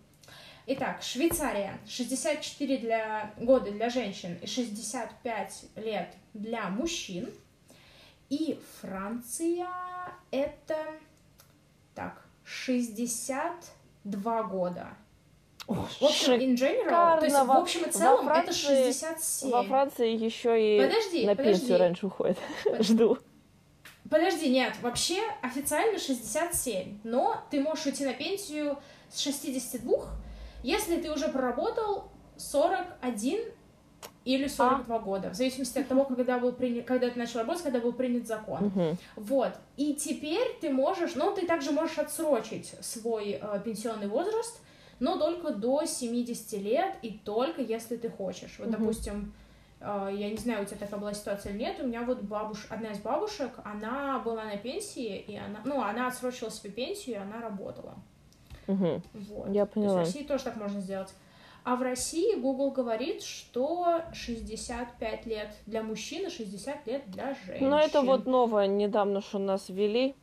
Итак, Швейцария 64 для, года для женщин и 65 лет для мужчин. И Франция это так, 62 года. В общем, in general, то есть в общем и целом Франции, это 67. Во Франции еще и подожди, на подожди. пенсию раньше уходит. Жду. Подожди, нет, вообще официально 67, но ты можешь уйти на пенсию с 62, если ты уже проработал 41 или 42 а? года, в зависимости от того, когда, был принят, когда ты начал работать, когда был принят закон. Угу. Вот. И теперь ты можешь, ну, ты также можешь отсрочить свой э, пенсионный возраст, но только до 70 лет и только если ты хочешь. Вот, угу. допустим, а, я не знаю, у тебя такая была ситуация или нет, у меня вот бабуш... одна из бабушек, она была на пенсии, и она, ну, она отсрочила себе пенсию, и она работала. Угу. Вот. Я поняла. То есть в России тоже так можно сделать. А в России Google говорит, что 65 лет для мужчин и 60 лет для женщин. Ну, это вот новое, недавно что нас ввели.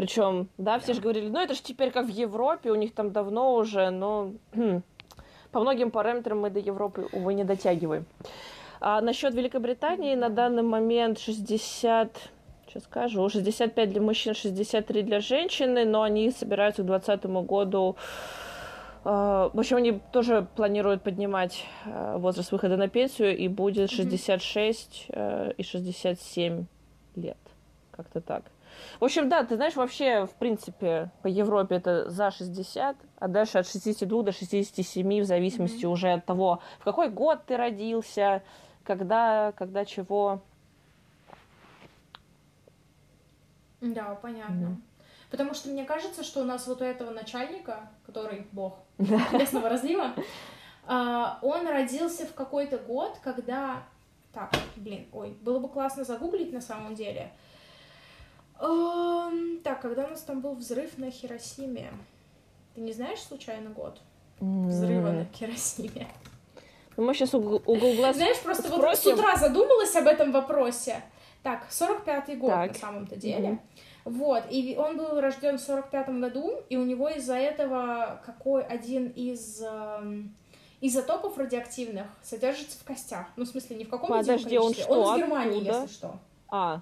Причем, да, все же говорили, ну это же теперь как в Европе, у них там давно уже, но по многим параметрам мы до Европы, увы, не дотягиваем. А насчет Великобритании на данный момент 60 сейчас скажу, 65 для мужчин, 63 для женщины, но они собираются к 2020 году а, в общем, они тоже планируют поднимать а, возраст выхода на пенсию, и будет 66 mm-hmm. и 67 лет. Как-то так. В общем, да, ты знаешь, вообще, в принципе, по Европе это за 60, а дальше от 62 до 67, в зависимости mm-hmm. уже от того, в какой год ты родился, когда, когда чего. Да, понятно. Mm. Потому что мне кажется, что у нас вот у этого начальника, который бог [LAUGHS] местного разлива, а, он родился в какой-то год, когда... Так, блин, ой, было бы классно загуглить на самом деле. Так, когда у нас там был взрыв на Хиросиме? Ты не знаешь случайно год взрыва на Хиросиме? Ну, мы сейчас у, Гугла Знаешь, просто спросим. вот с утра задумалась об этом вопросе. Так, 45-й год так. на самом-то деле. Вот, и он был рожден в 45-м году, и у него из-за этого какой один из э, изотопов радиоактивных содержится в костях. Ну, в смысле, не в каком-то Подожди, он что? Он из Германии, Откуда? если что. А,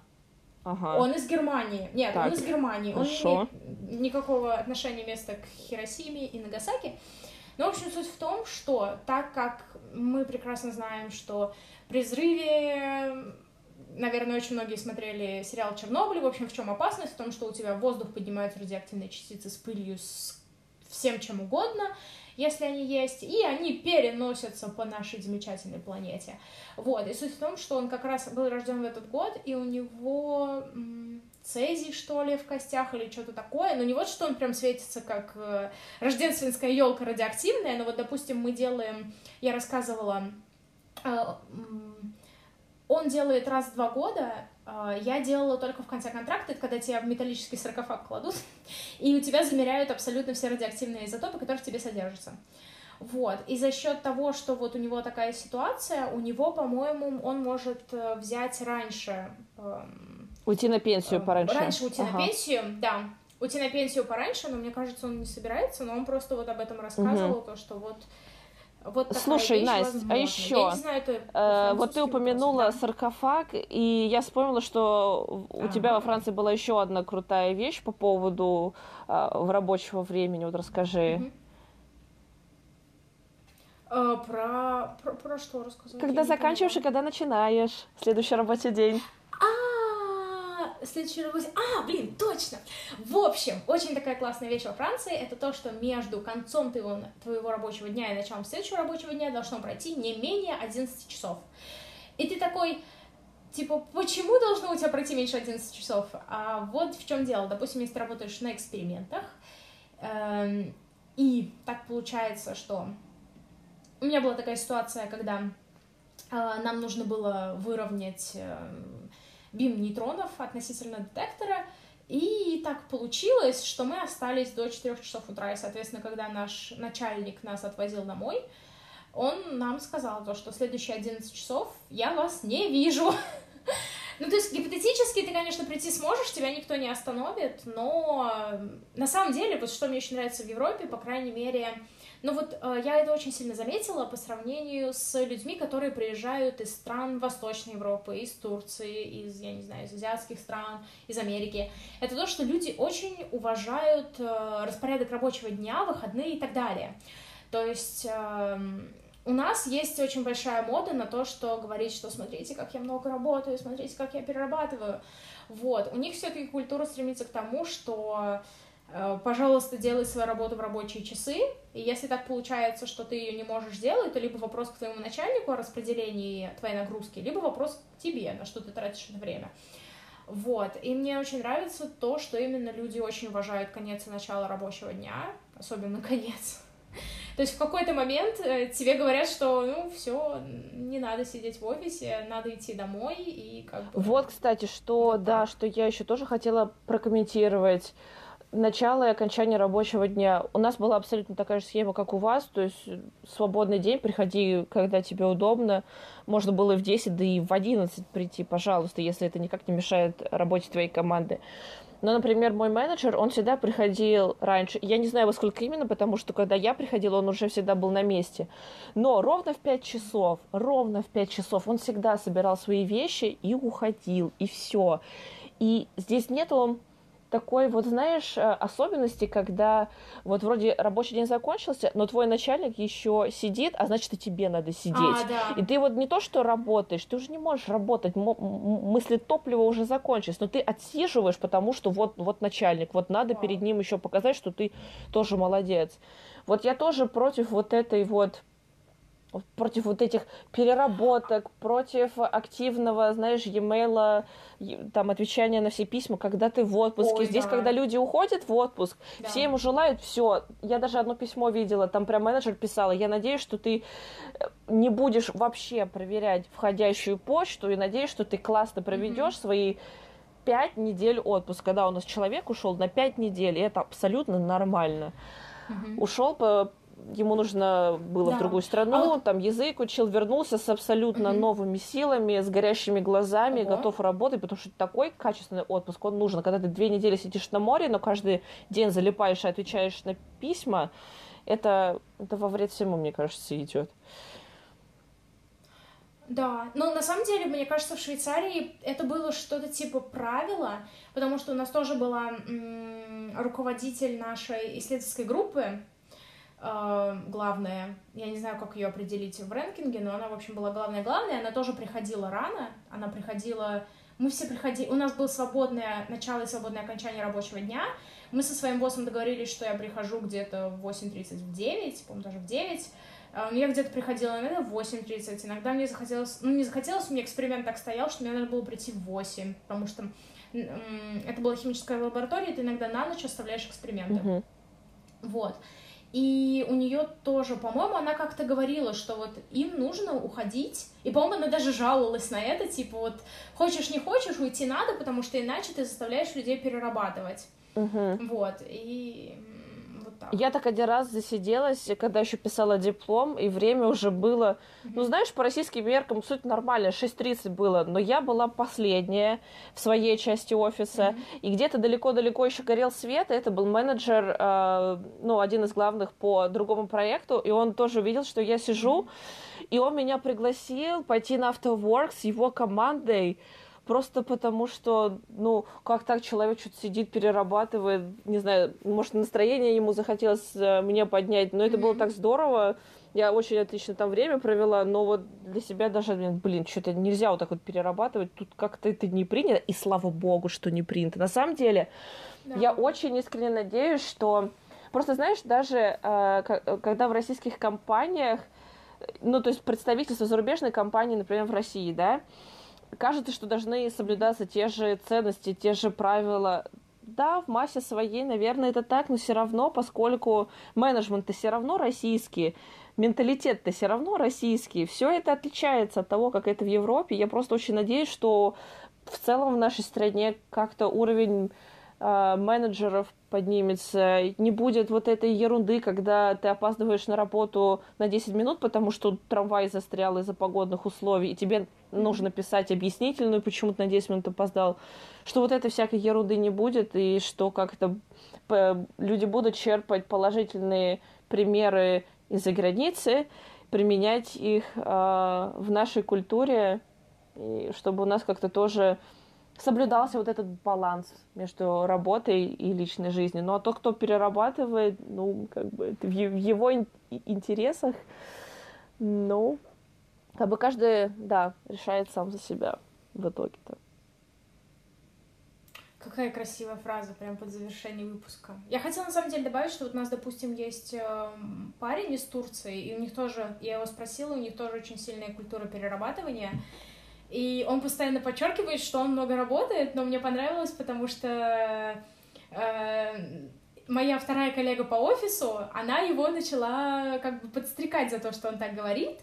ага. Он из Германии. Нет, так. он из Германии. Хорошо. Он не имеет никакого отношения места к Хиросиме и Нагасаки. Но, в общем, суть в том, что так как мы прекрасно знаем, что при взрыве наверное, очень многие смотрели сериал «Чернобыль». В общем, в чем опасность? В том, что у тебя в воздух поднимаются радиоактивные частицы с пылью, с всем чем угодно, если они есть, и они переносятся по нашей замечательной планете. Вот, и суть в том, что он как раз был рожден в этот год, и у него цезий, что ли, в костях или что-то такое, но не вот что он прям светится как э, рождественская елка радиоактивная, но вот, допустим, мы делаем, я рассказывала, э, он делает раз в два года, я делала только в конце контракта, это когда тебя в металлический саркофаг кладут, [LAUGHS] и у тебя замеряют абсолютно все радиоактивные изотопы, которые в тебе содержатся. Вот, и за счет того, что вот у него такая ситуация, у него, по-моему, он может э, взять раньше... Эм, уйти на пенсию э, пораньше. Раньше уйти ага. на пенсию, да. Уйти на пенсию пораньше, но мне кажется, он не собирается, но он просто вот об этом рассказывал, угу. то, что вот вот Слушай, Настя, а еще, знаю, э, вот ты упомянула просто, саркофаг, и я вспомнила, что у а, тебя во Франции была еще одна крутая вещь по поводу э, рабочего времени. Вот расскажи. Угу. А, про, про, про что рассказать? Когда заканчиваешь и когда начинаешь следующий рабочий день. Следующий работе... А, блин, точно! В общем, очень такая классная вещь во Франции, это то, что между концом твоего, твоего рабочего дня и началом следующего рабочего дня должно пройти не менее 11 часов. И ты такой, типа, почему должно у тебя пройти меньше 11 часов? А вот в чем дело. Допустим, если ты работаешь на экспериментах, эм, и так получается, что у меня была такая ситуация, когда э, нам нужно было выровнять э, бим нейтронов относительно детектора, и так получилось, что мы остались до 4 часов утра, и, соответственно, когда наш начальник нас отвозил домой, он нам сказал то, что следующие 11 часов я вас не вижу. [LAUGHS] Ну, то есть гипотетически ты, конечно, прийти сможешь, тебя никто не остановит, но на самом деле, вот что мне очень нравится в Европе, по крайней мере, но вот э, я это очень сильно заметила по сравнению с людьми, которые приезжают из стран Восточной Европы, из Турции, из, я не знаю, из азиатских стран, из Америки. Это то, что люди очень уважают э, распорядок рабочего дня, выходные и так далее. То есть э, у нас есть очень большая мода на то, что говорить, что смотрите, как я много работаю, смотрите, как я перерабатываю. Вот. У них все-таки культура стремится к тому, что пожалуйста, делай свою работу в рабочие часы, и если так получается, что ты ее не можешь делать, то либо вопрос к твоему начальнику о распределении твоей нагрузки, либо вопрос к тебе, на что ты тратишь это время. Вот, и мне очень нравится то, что именно люди очень уважают конец и начало рабочего дня, особенно [LAUGHS] конец. То есть в какой-то момент э, тебе говорят, что ну все, не надо сидеть в офисе, надо идти домой и как бы. Вот, кстати, что да, что я еще тоже хотела прокомментировать начало и окончание рабочего дня. У нас была абсолютно такая же схема, как у вас, то есть свободный день, приходи, когда тебе удобно. Можно было и в 10, да и в 11 прийти, пожалуйста, если это никак не мешает работе твоей команды. Но, например, мой менеджер, он всегда приходил раньше. Я не знаю, во сколько именно, потому что когда я приходила, он уже всегда был на месте. Но ровно в 5 часов, ровно в 5 часов он всегда собирал свои вещи и уходил, и все. И здесь нету такой вот, знаешь, э, особенности, когда вот вроде рабочий день закончился, но твой начальник еще сидит, а значит, и тебе надо сидеть. А, да. И ты вот не то, что работаешь, ты уже не можешь работать, мысли топлива уже закончились, но ты отсиживаешь, потому что вот, вот начальник, вот надо да. перед ним еще показать, что ты тоже молодец. Вот я тоже против вот этой вот против вот этих переработок, против активного, знаешь, e-mail, там, отвечания на все письма, когда ты в отпуске. Ой, Здесь, да. когда люди уходят в отпуск, да. все ему желают все. Я даже одно письмо видела, там прям менеджер писала, я надеюсь, что ты э, не будешь вообще проверять входящую почту, и надеюсь, что ты классно проведешь mm-hmm. свои пять недель отпуска, когда у нас человек ушел на пять недель, и это абсолютно нормально. Mm-hmm. Ушел по ему нужно было да. в другую страну, а вот... там язык учил, вернулся с абсолютно угу. новыми силами, с горящими глазами, Ого. готов работать, потому что такой качественный отпуск, он нужен. Когда ты две недели сидишь на море, но каждый день залипаешь и отвечаешь на письма, это, это во вред всему, мне кажется, идет. Да, но на самом деле, мне кажется, в Швейцарии это было что-то типа правила, потому что у нас тоже была м- руководитель нашей исследовательской группы, главная, я не знаю, как ее определить в рэнкинге, но она, в общем, была главная-главная, она тоже приходила рано, она приходила, мы все приходили, у нас было свободное начало и свободное окончание рабочего дня, мы со своим боссом договорились, что я прихожу где-то в 8.30, в 9, по-моему, даже в 9, а, я где-то приходила, иногда в 8.30, иногда мне захотелось, ну, не захотелось, у меня эксперимент так стоял, что мне надо было прийти в 8, потому что это была химическая лаборатория, ты иногда на ночь оставляешь эксперименты. Uh-huh. Вот. И у нее тоже, по-моему, она как-то говорила, что вот им нужно уходить. И, по-моему, она даже жаловалась на это, типа вот хочешь не хочешь, уйти надо, потому что иначе ты заставляешь людей перерабатывать. Угу. Вот. И так. Я так один раз засиделась, когда еще писала диплом, и время уже было, mm-hmm. ну, знаешь, по российским меркам суть нормально, 6.30 было, но я была последняя в своей части офиса, mm-hmm. и где-то далеко-далеко еще горел свет, и это был менеджер, э, ну, один из главных по другому проекту, и он тоже видел, что я сижу, mm-hmm. и он меня пригласил пойти на AutoWork с его командой, просто потому что, ну, как так человек что-то сидит, перерабатывает, не знаю, может, настроение ему захотелось э, мне поднять, но это mm-hmm. было так здорово, я очень отлично там время провела, но вот для себя даже, блин, что-то нельзя вот так вот перерабатывать, тут как-то это не принято, и слава богу, что не принято. На самом деле, да. я очень искренне надеюсь, что... Просто, знаешь, даже э, когда в российских компаниях, ну, то есть представительство зарубежной компании, например, в России, да, кажется, что должны соблюдаться те же ценности, те же правила. Да, в массе своей, наверное, это так, но все равно, поскольку менеджмент-то все равно российский, менталитет-то все равно российский, все это отличается от того, как это в Европе. Я просто очень надеюсь, что в целом в нашей стране как-то уровень менеджеров поднимется, не будет вот этой ерунды, когда ты опаздываешь на работу на 10 минут, потому что трамвай застрял из-за погодных условий, и тебе нужно писать объяснительную, почему ты на 10 минут опоздал, что вот этой всякой ерунды не будет, и что как-то люди будут черпать положительные примеры из-за границы, применять их э, в нашей культуре, и чтобы у нас как-то тоже соблюдался вот этот баланс между работой и личной жизнью. Ну а тот, кто перерабатывает, ну, как бы это в его интересах, ну, как бы каждый, да, решает сам за себя в итоге-то. Какая красивая фраза прям под завершение выпуска. Я хотела на самом деле добавить, что вот у нас, допустим, есть э, парень из Турции, и у них тоже, я его спросила, у них тоже очень сильная культура перерабатывания. И он постоянно подчеркивает, что он много работает, но мне понравилось, потому что э, моя вторая коллега по офису, она его начала как бы подстрекать за то, что он так говорит.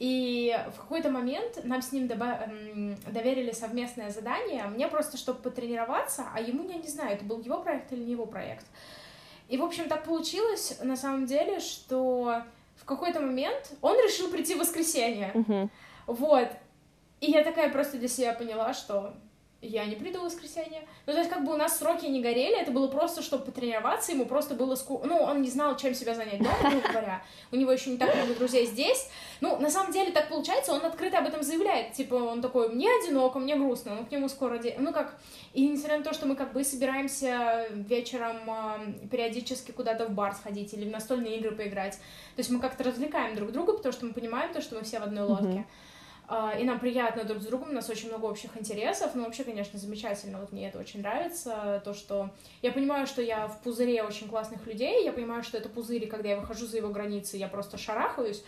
И в какой-то момент нам с ним доверили совместное задание, мне просто, чтобы потренироваться, а ему, я не знаю, это был его проект или не его проект. И, в общем, так получилось, на самом деле, что в какой-то момент он решил прийти в воскресенье. Uh-huh. Вот. И я такая просто для себя поняла, что я не приду в воскресенье. Ну, то есть, как бы у нас сроки не горели, это было просто, чтобы потренироваться, ему просто было скучно. Ну, он не знал, чем себя занять дома, грубо говоря. У него еще не так много друзей здесь. Ну, на самом деле так получается, он открыто об этом заявляет. Типа, он такой, мне одиноко, мне грустно, ну, к нему скоро... Де... Ну, как... И несмотря на то, что мы как бы собираемся вечером э, периодически куда-то в бар сходить или в настольные игры поиграть, то есть мы как-то развлекаем друг друга, потому что мы понимаем то, что мы все в одной лодке. Mm-hmm. А, и нам приятно друг с другом, у нас очень много общих интересов, но вообще, конечно, замечательно, вот мне это очень нравится, то, что я понимаю, что я в пузыре очень классных людей, я понимаю, что это пузырь, и когда я выхожу за его границы, я просто шарахаюсь,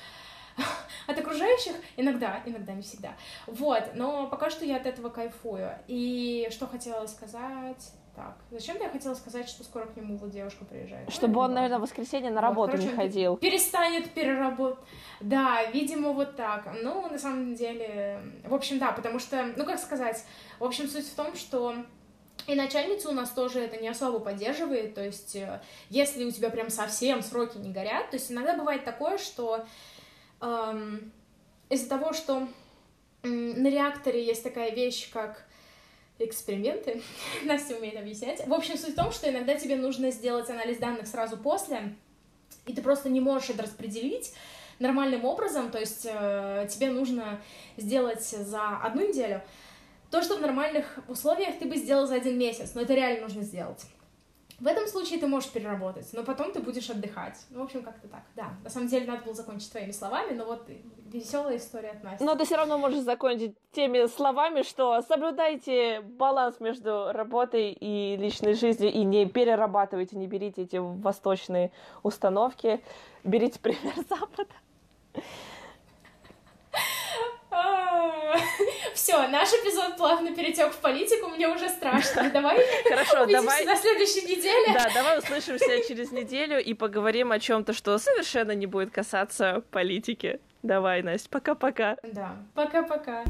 [LAUGHS] от окружающих иногда, иногда не всегда. Вот, но пока что я от этого кайфую. И что хотела сказать? Так, зачем я хотела сказать, что скоро к нему вот девушка приезжает? Чтобы он, наверное, в воскресенье на работу вот, короче, не ходил. Перестанет переработать. Да, видимо, вот так. Ну, на самом деле, в общем, да, потому что, ну, как сказать, в общем, суть в том, что и начальница у нас тоже это не особо поддерживает, то есть э, если у тебя прям совсем сроки не горят, то есть иногда бывает такое, что эм, из-за того, что на реакторе есть такая вещь, как эксперименты. [LAUGHS] Настя умеет объяснять. В общем, суть в том, что иногда тебе нужно сделать анализ данных сразу после, и ты просто не можешь это распределить нормальным образом, то есть э, тебе нужно сделать за одну неделю то, что в нормальных условиях ты бы сделал за один месяц, но это реально нужно сделать. В этом случае ты можешь переработать, но потом ты будешь отдыхать. Ну, в общем, как-то так. Да, на самом деле надо было закончить твоими словами, но вот веселая история от Насти. Но ты все равно можешь закончить теми словами, что соблюдайте баланс между работой и личной жизнью и не перерабатывайте, не берите эти восточные установки, берите пример [LAUGHS] Запада. [LAUGHS] Все, наш эпизод плавно перетек в политику, мне уже страшно. Давай [LAUGHS] Хорошо, давай на следующей неделе. Да, давай услышимся через неделю и поговорим о чем-то, что совершенно не будет касаться политики. Давай, Настя, пока-пока. Да, пока-пока.